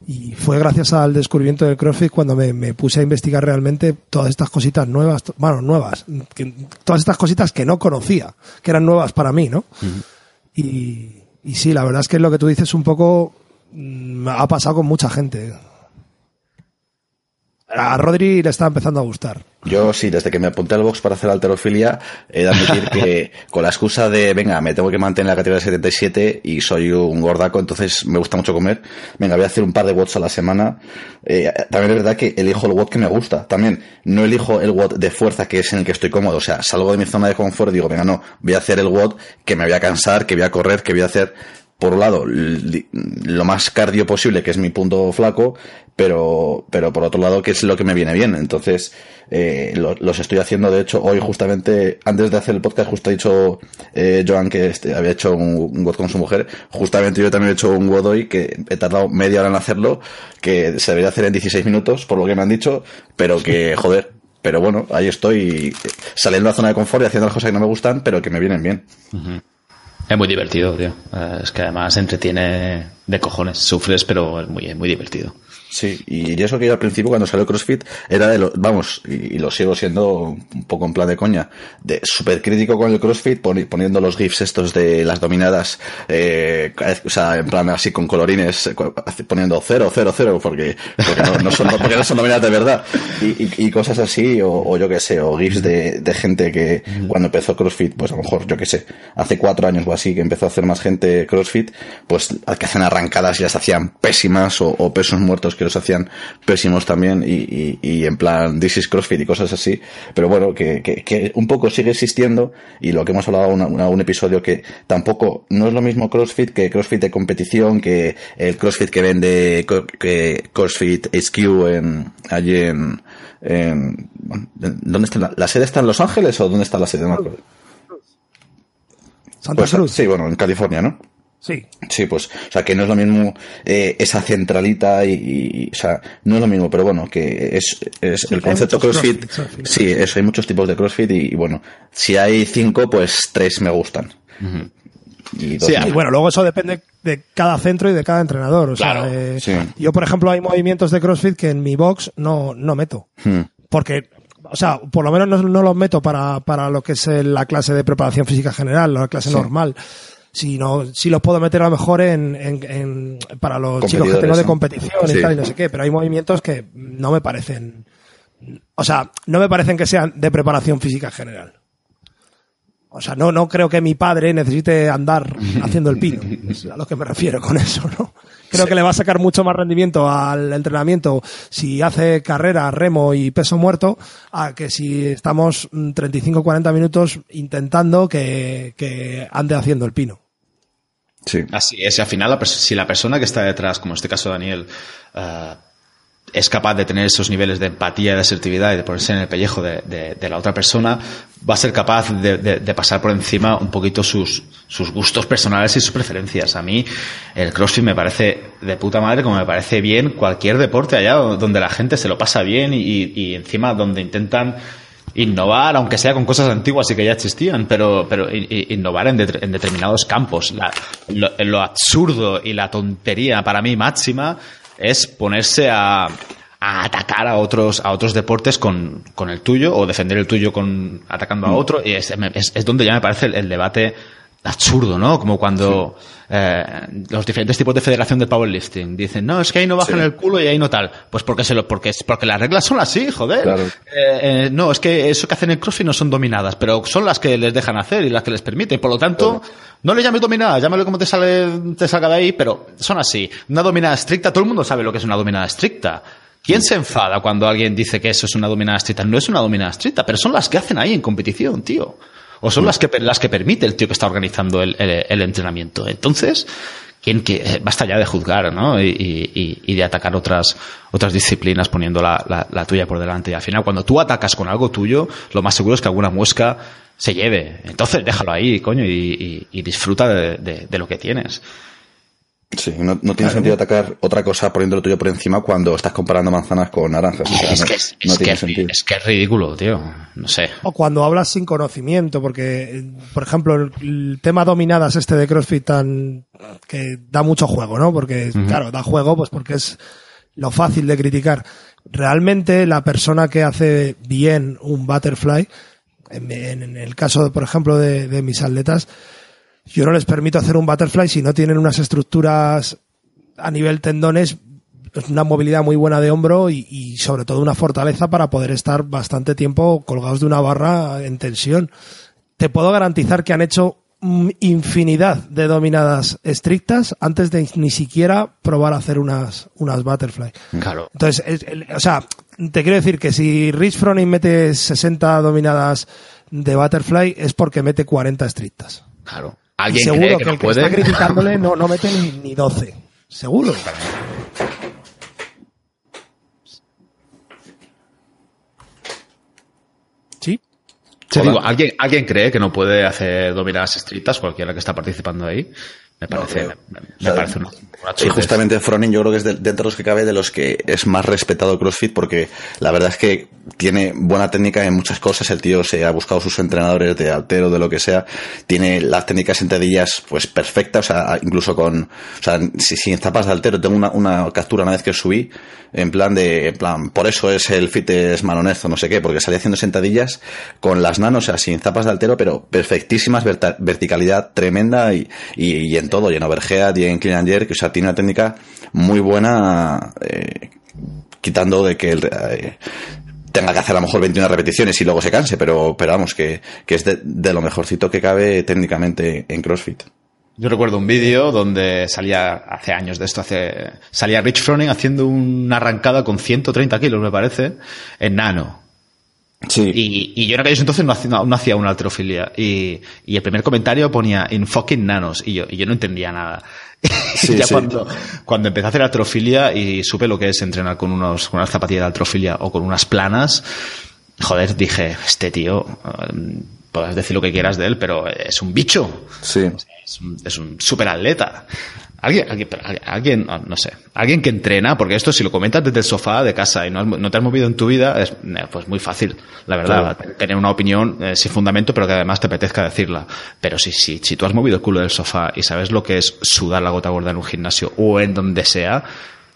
Y fue gracias al descubrimiento del CrossFit cuando me, puse a investigar realmente todas estas cositas nuevas, bueno, nuevas, todas estas cositas que no conocía, que eran nuevas para mí, ¿no? y, y sí, la verdad es que lo que tú dices un poco mm, ha pasado con mucha gente a Rodri le está empezando a gustar. Yo sí, desde que me apunté al box para hacer alterofilia, he de admitir que con la excusa de, venga, me tengo que mantener en la categoría de 77 y soy un gordaco, entonces me gusta mucho comer, venga, voy a hacer un par de watts a la semana. Eh, también es verdad que elijo el watt que me gusta. También no elijo el watt de fuerza que es en el que estoy cómodo. O sea, salgo de mi zona de confort y digo, venga, no, voy a hacer el watt que me voy a cansar, que voy a correr, que voy a hacer por un lado, lo más cardio posible, que es mi punto flaco, pero, pero por otro lado, que es lo que me viene bien. Entonces, eh, los estoy haciendo, de hecho, hoy justamente, antes de hacer el podcast, justo ha dicho eh, Joan que este, había hecho un, WOD con su mujer. Justamente yo también he hecho un WOD hoy, que he tardado media hora en hacerlo, que se debería hacer en 16 minutos, por lo que me han dicho, pero que, joder, pero bueno, ahí estoy saliendo de la zona de confort y haciendo las cosas que no me gustan, pero que me vienen bien. Es muy divertido, tío. Es que además entretiene de cojones. Sufres, pero es muy, muy divertido. Sí, y eso que yo al principio cuando salió CrossFit era de lo, vamos, y, lo sigo siendo un poco en plan de coña, de súper crítico con el CrossFit, poniendo los GIFs estos de las dominadas, eh, o sea, en plan así con colorines, eh, poniendo cero, cero, cero, porque, porque, no, son, porque no son dominadas de verdad, y, y, cosas así, o, yo qué sé, o GIFs de, de gente que cuando empezó CrossFit, pues a lo mejor, yo qué sé, hace cuatro años o así, que empezó a hacer más gente CrossFit, pues que hacen arrancadas y las hacían pésimas, o, o pesos muertos que los hacían pésimos también y, y, en plan This is CrossFit y cosas así. Pero bueno, que, que, un poco sigue existiendo y lo que hemos hablado en un episodio que tampoco no es lo mismo CrossFit que CrossFit de competición, que el CrossFit que vende que CrossFit HQ en, allí en, en ¿dónde está la, sede está en Los Ángeles o dónde está la sede? Santa pues, Cruz. Sí, bueno, en California, ¿no? Sí. Sí, pues, o sea, que no es lo mismo eh, esa centralita y, o sea, no es lo mismo, pero bueno, que es, es el concepto CrossFit. sí, eso, hay muchos tipos de CrossFit y, bueno, si hay cinco, pues tres me gustan. y, bueno, luego eso depende de cada centro y de cada entrenador. O sea, eh, yo, por ejemplo, hay movimientos de CrossFit que en mi box no, no meto. Hmm. Porque o sea, por lo menos no, los meto para, para lo que es la clase de preparación física general, la clase normal si no, si los puedo meter a lo mejor en, en, para los chicos que tengo de competición y tal y no sé qué, pero hay movimientos que no me parecen, o sea, no me parecen que sean de preparación física general. O sea, no, no creo que mi padre necesite andar haciendo el pino. Es a lo que me refiero con eso, ¿no? Creo que le va a sacar mucho más rendimiento al entrenamiento si hace carrera, remo y peso muerto, a que si estamos 35-40 minutos intentando que, que ande haciendo el pino. Sí. Así es, y al final, si la persona que está detrás, como en este caso Daniel, uh, es capaz de tener esos niveles de empatía, de asertividad y de ponerse en el pellejo de, la otra persona, va a ser capaz de, pasar por encima un poquito sus, sus, gustos personales y sus preferencias. A mí el CrossFit me parece de puta madre como me parece bien cualquier deporte allá donde la gente se lo pasa bien y, y encima donde intentan innovar, aunque sea con cosas antiguas y que ya existían, pero, pero innovar en, en, determinados campos. lo, lo, absurdo y la tontería para mí máxima es ponerse a, a atacar a otros, a otros deportes con, con, el tuyo o defender el tuyo con atacando a mm. otro. Y es, es, es donde ya me parece el, debate absurdo, ¿no? Como cuando eh, los diferentes tipos de federación del powerlifting dicen, no, es que ahí no bajan el culo y ahí no tal. Pues porque se lo, porque, porque las reglas son así, joder. Eh, eh, no, es que eso que hacen en CrossFit no son dominadas, pero son las que les dejan hacer y las que les permiten. Por lo tanto, no le llames dominada, llámalo como te sale, te salga de ahí, pero son así. Una dominada estricta, todo el mundo sabe lo que es una dominada estricta. ¿Quién se enfada cuando alguien dice que eso es una dominada estricta? No es una dominada estricta, pero son las que hacen ahí en competición, tío o son las que, las que permite el tío que está organizando el, entrenamiento. Entonces, ¿quién que eh, basta ya de juzgar, ¿no? Y, de atacar otras, otras disciplinas poniendo la, la, tuya por delante. Y al final, cuando tú atacas con algo tuyo, lo más seguro es que alguna muesca se lleve. Entonces, déjalo ahí, coño, y, disfruta de, lo que tienes. Sí, no, tiene sentido atacar otra cosa poniendo lo tuyo por encima cuando estás comparando manzanas con naranjas. es, que, no, tiene sentido. es que es ridículo, tío. No sé. O cuando hablas sin conocimiento, porque, por ejemplo, el, tema dominadas este de CrossFit tan, que da mucho juego, ¿no? Porque, claro, da juego, pues porque es lo fácil de criticar. Realmente la persona que hace bien un butterfly, en, el caso, por ejemplo, de, de mis atletas, yo no les permito hacer un butterfly si no tienen unas estructuras a nivel tendones, una movilidad muy buena de hombro y, sobre todo una fortaleza para poder estar bastante tiempo colgados de una barra en tensión. Te puedo garantizar que han hecho infinidad de dominadas estrictas antes de ni siquiera probar a hacer unas, unas butterfly. Claro. Entonces, o sea, te quiero decir que si Rich Froning mete 60 dominadas de butterfly es porque mete 40 estrictas. Claro. ¿Alguien seguro cree que, que, no el que puede? está criticándole no, no mete ni, ni 12. Seguro. Sí. Te digo, ¿alguien, ¿alguien cree que no puede hacer dominadas estrictas? Cualquiera que está participando ahí. Me parece, me, me O sea, parece una, una Sí, justamente Froning yo creo que es de, dentro de los que cabe de los que es más respetado CrossFit porque la verdad es que tiene buena técnica en muchas cosas. El tío se ha buscado sus entrenadores de altero, de lo que sea. Tiene las técnicas sentadillas pues perfectas, o sea, incluso con, o sea, si, sin zapas de altero. Tengo una, una captura una vez que subí en plan de, en plan, por eso es el fitness malonezo, no sé qué, porque salía haciendo sentadillas con las nanos, o sea, sin zapas de altero, pero perfectísimas, verta- verticalidad tremenda y, y, y en todo, y en overhead y en clean and jerk, tiene una técnica muy buena, eh, quitando de que el, eh, tenga que hacer a lo mejor 21 repeticiones y luego se canse, pero, pero vamos, que, que es de, de lo mejorcito que cabe técnicamente en CrossFit. Yo recuerdo un vídeo donde salía, hace años de esto, hace, salía Rich Froning haciendo una arrancada con 130 kilos, me parece, en nano. Sí. Y, y yo en aquellos entonces no hacía, no, no hacía una alterofilia. Y, y el primer comentario ponía in fucking nanos. Y yo, y yo no entendía nada. Sí, ya sí. Cuando, cuando empecé a hacer alterofilia y supe lo que es entrenar con, unos, con unas zapatillas de alterofilia o con unas planas, joder, dije, este tío, eh, puedes decir lo que quieras de él, pero es un bicho. Sí. Es un, es un super atleta. Alguien, alguien, pero alguien, no sé, alguien que entrena, porque esto si lo comentas desde el sofá de casa y no, has- no te has movido en tu vida, es eh, pues muy fácil, la verdad, tener una opinión eh, sin fundamento, pero que además te apetezca decirla. Pero si, si, si tú has movido el culo del sofá y sabes lo que es sudar la gota gorda en un gimnasio o en donde sea,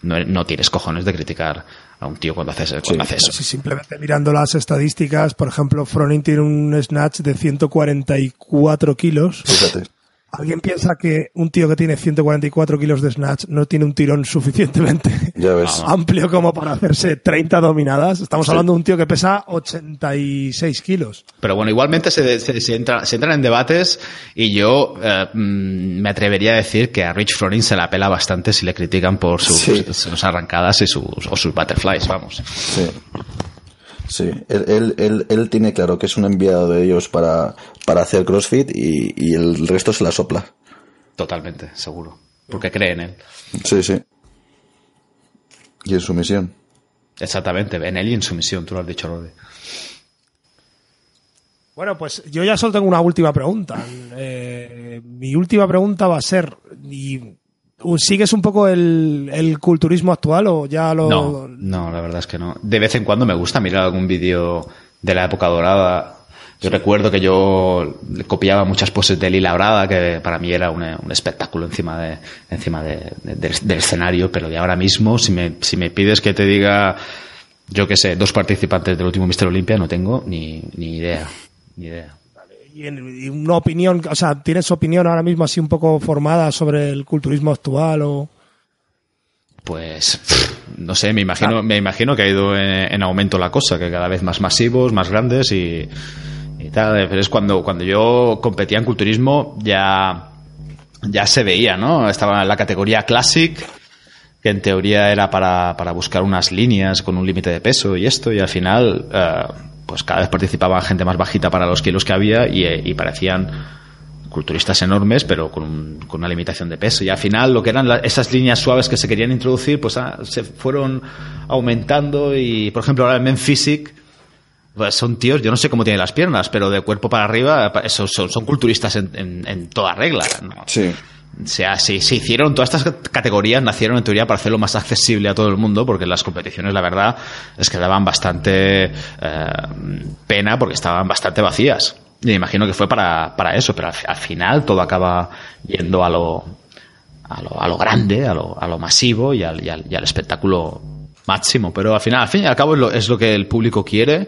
no, no tienes cojones de criticar a un tío cuando hace, cuando hace eso. Si simplemente mirando las estadísticas, por ejemplo, Froning tiene un snatch de 144 kilos. Fíjate. ¿Alguien piensa que un tío que tiene 144 kilos de snatch no tiene un tirón suficientemente Ya ves. amplio como para hacerse 30 dominadas? Estamos Sí. hablando de un tío que pesa 86 kilos. Pero bueno, igualmente se, se- se entra- se entran en debates y yo eh, mm, me atrevería a decir que a Rich Froning se la pela bastante si le critican por sus, Sí. sus arrancadas y sus, o sus butterflies, vamos. Sí. Sí, él, él, él, él tiene claro que es un enviado de ellos para, para hacer CrossFit y, y el resto se la sopla. Totalmente, seguro. Porque cree en él. Sí, sí. Y en su misión. Exactamente, en él y en su misión, tú lo has dicho, Rodri. Bueno, pues yo ya solo tengo una última pregunta. Eh, mi última pregunta va a ser, ¿y ¿sigues un poco el, el culturismo actual o ya lo... No, no, la verdad es que no. De vez en cuando me gusta mirar algún vídeo de la época dorada. Yo recuerdo que yo copiaba muchas poses de Lila Brada, que para mí era un, un espectáculo encima de, encima de- de- del, del escenario, pero de ahora mismo, si me, si me pides que te diga, yo qué sé, dos participantes del último Mister Olimpia, no tengo ni, ni idea, ni idea. Y, en- y una opinión, o sea, ¿tienes opinión ahora mismo así un poco formada sobre el culturismo actual o...? Pues no sé, me imagino, me imagino que ha ido en, en aumento la cosa, que cada vez más masivos, más grandes y, y tal. Pero es cuando, cuando yo competía en culturismo ya, ya se veía, ¿no? Estaba en la categoría Classic, que en teoría era para, para buscar unas líneas con un límite de peso y esto, y al final, eh, pues cada vez participaba gente más bajita para los kilos que había y, eh, y parecían culturistas enormes, pero con, un- con una limitación de peso. Y al final, lo que eran esas líneas suaves que se querían introducir, pues ah, se fueron aumentando. Y, por ejemplo, ahora el Men Physique, pues son tíos, yo no sé cómo tienen las piernas, pero de cuerpo para arriba, eso, son, son culturistas en, en- en toda regla. ¿no? Sí. Sea, sí, se hicieron, todas estas categorías nacieron en teoría para hacerlo más accesible a todo el mundo, porque las competiciones, la verdad, es que daban bastante eh, pena porque estaban bastante vacías. Y me imagino que fue para, para eso, pero al, al final todo acaba yendo a lo, a lo, a lo grande, a lo, a lo masivo y al, y al- y al espectáculo máximo. Pero al final, al fin y al cabo, es lo, es lo que el público quiere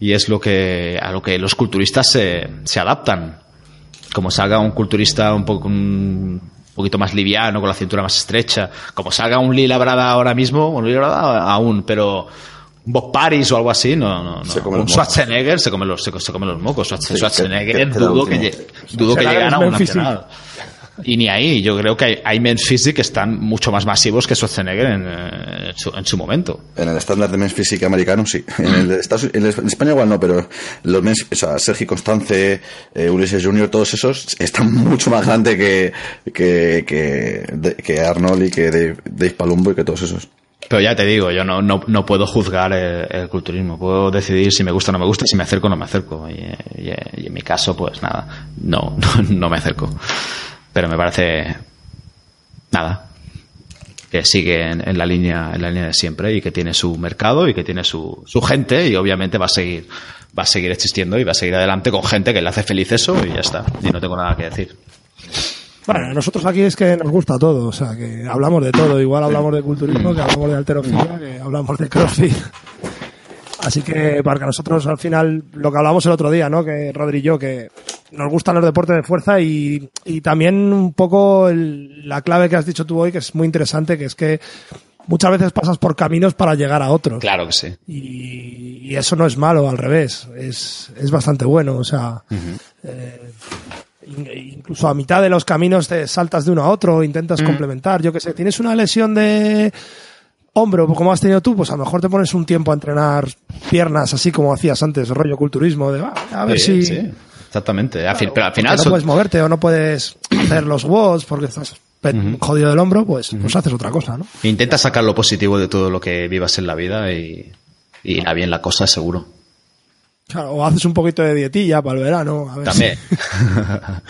y es lo que, a lo que los culturistas se, se adaptan como salga un culturista un poco un poquito más liviano, con la cintura más estrecha, como salga un Lila Brada ahora mismo, un Lila Brada aún, pero un Bob Paris o algo así, no, no, no. Se come un. Schwarzenegger se come los, se, se come los mocos. Schwarzenegger, Sí, que- Schwarzenegger que- dudo, que, dudo que llegara a un nacional. Y ni ahí, yo creo que hay, hay Men's Physique que están mucho más masivos que Schwarzenegger en, eh, en, su, en su momento. En el estándar de Men's Physique americano, sí. En, el de Estados- en España igual no, pero los Men's, o sea, Sergi Constance, eh, Ulises Junior, todos esos están mucho más grandes que, que, que, que Arnold y que Dave, Dave Palumbo y que todos esos. Pero ya te digo, yo no, no, no puedo juzgar el, el culturismo. Puedo decidir si me gusta o no me gusta, si me acerco o no me acerco. Y, y- y en mi caso, pues nada, no, no, no me acerco. Pero me parece nada que sigue en, en la línea en la línea de siempre y que tiene su mercado y que tiene su, su gente y obviamente va a seguir va a seguir existiendo y va a seguir adelante con gente que le hace feliz eso y ya está y no tengo nada que decir Bueno, nosotros aquí es que nos gusta todo, o sea, que hablamos de todo. Igual hablamos de culturismo, que hablamos de alterofilia, que hablamos de crossfit. Así que para nosotros al final, lo que hablamos el otro día, ¿no? Que Rodri y yo, que nos gustan los deportes de fuerza y, y también un poco el- la clave que has dicho tú hoy, que es muy interesante, que es que muchas veces pasas por caminos para llegar a otros. claro que sí Y, y eso no es malo, al revés, es, es bastante bueno. O sea, eh, in- incluso a mitad de los caminos te saltas de uno a otro, intentas complementar. Yo que sé, tienes una lesión de hombro, como has tenido tú, pues a lo mejor te pones un tiempo a entrenar piernas, así como hacías antes, rollo culturismo, de "Ah, a ver Sí, si. sí, exactamente Claro, pero al final no son- puedes moverte o no puedes hacer los WODs porque estás jodido del hombro, pues, pues haces otra cosa, ¿no? Intenta sacar lo positivo de todo lo que vivas en la vida y, y irá bien la cosa, seguro. Claro, o haces un poquito de dietilla para el verano. A ver si- También.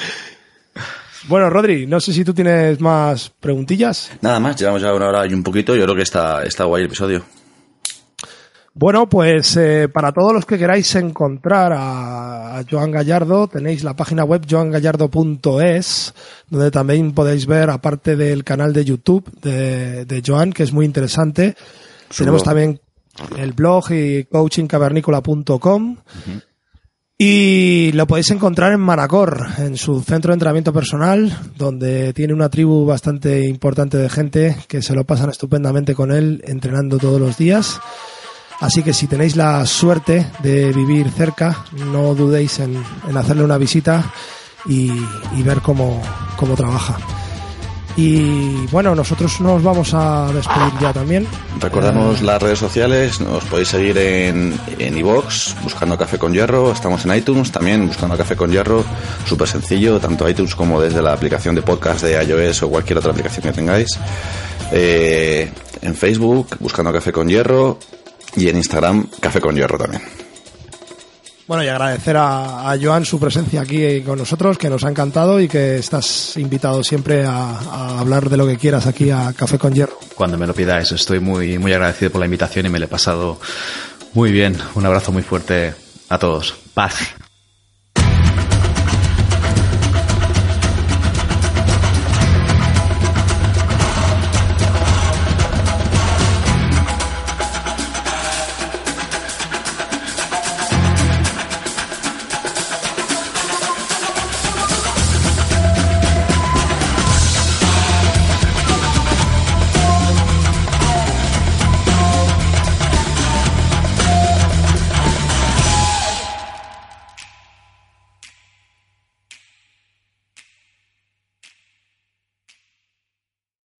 Bueno, Rodri, no sé si tú tienes más preguntillas. Nada más, llevamos ya una hora y un poquito, yo creo que está, está guay el episodio. Bueno, pues eh, para todos los que queráis encontrar a, a Joan Gallardo, tenéis la página web joangallardo.es, donde también podéis ver, aparte del canal de YouTube de, de Joan, que es muy interesante, tenemos también el blog y coachingcavernícola.com. Y lo podéis encontrar en Manacor, en su centro de entrenamiento personal, donde tiene una tribu bastante importante de gente que se lo pasan estupendamente con él, entrenando todos los días. Así que si tenéis la suerte de vivir cerca, no dudéis en, en hacerle una visita y, y ver cómo, cómo trabaja. Y bueno, nosotros nos vamos a despedir ya también. Recordamos las redes sociales, nos podéis seguir en en iVoox, buscando Café con Hierro, estamos en iTunes también, buscando Café con Hierro, súper sencillo, tanto iTunes como desde la aplicación de podcast de iOS o cualquier otra aplicación que tengáis. Eh, en Facebook, buscando Café con Hierro, y en Instagram, Café con Hierro también. Bueno, y agradecer a, Joan su presencia aquí con nosotros, que nos ha encantado y que estás invitado siempre a, a hablar de lo que quieras aquí a Café con Hierro. Cuando me lo pidáis, estoy muy, muy agradecido por la invitación y me lo he pasado muy bien. Un abrazo muy fuerte a todos. Paz.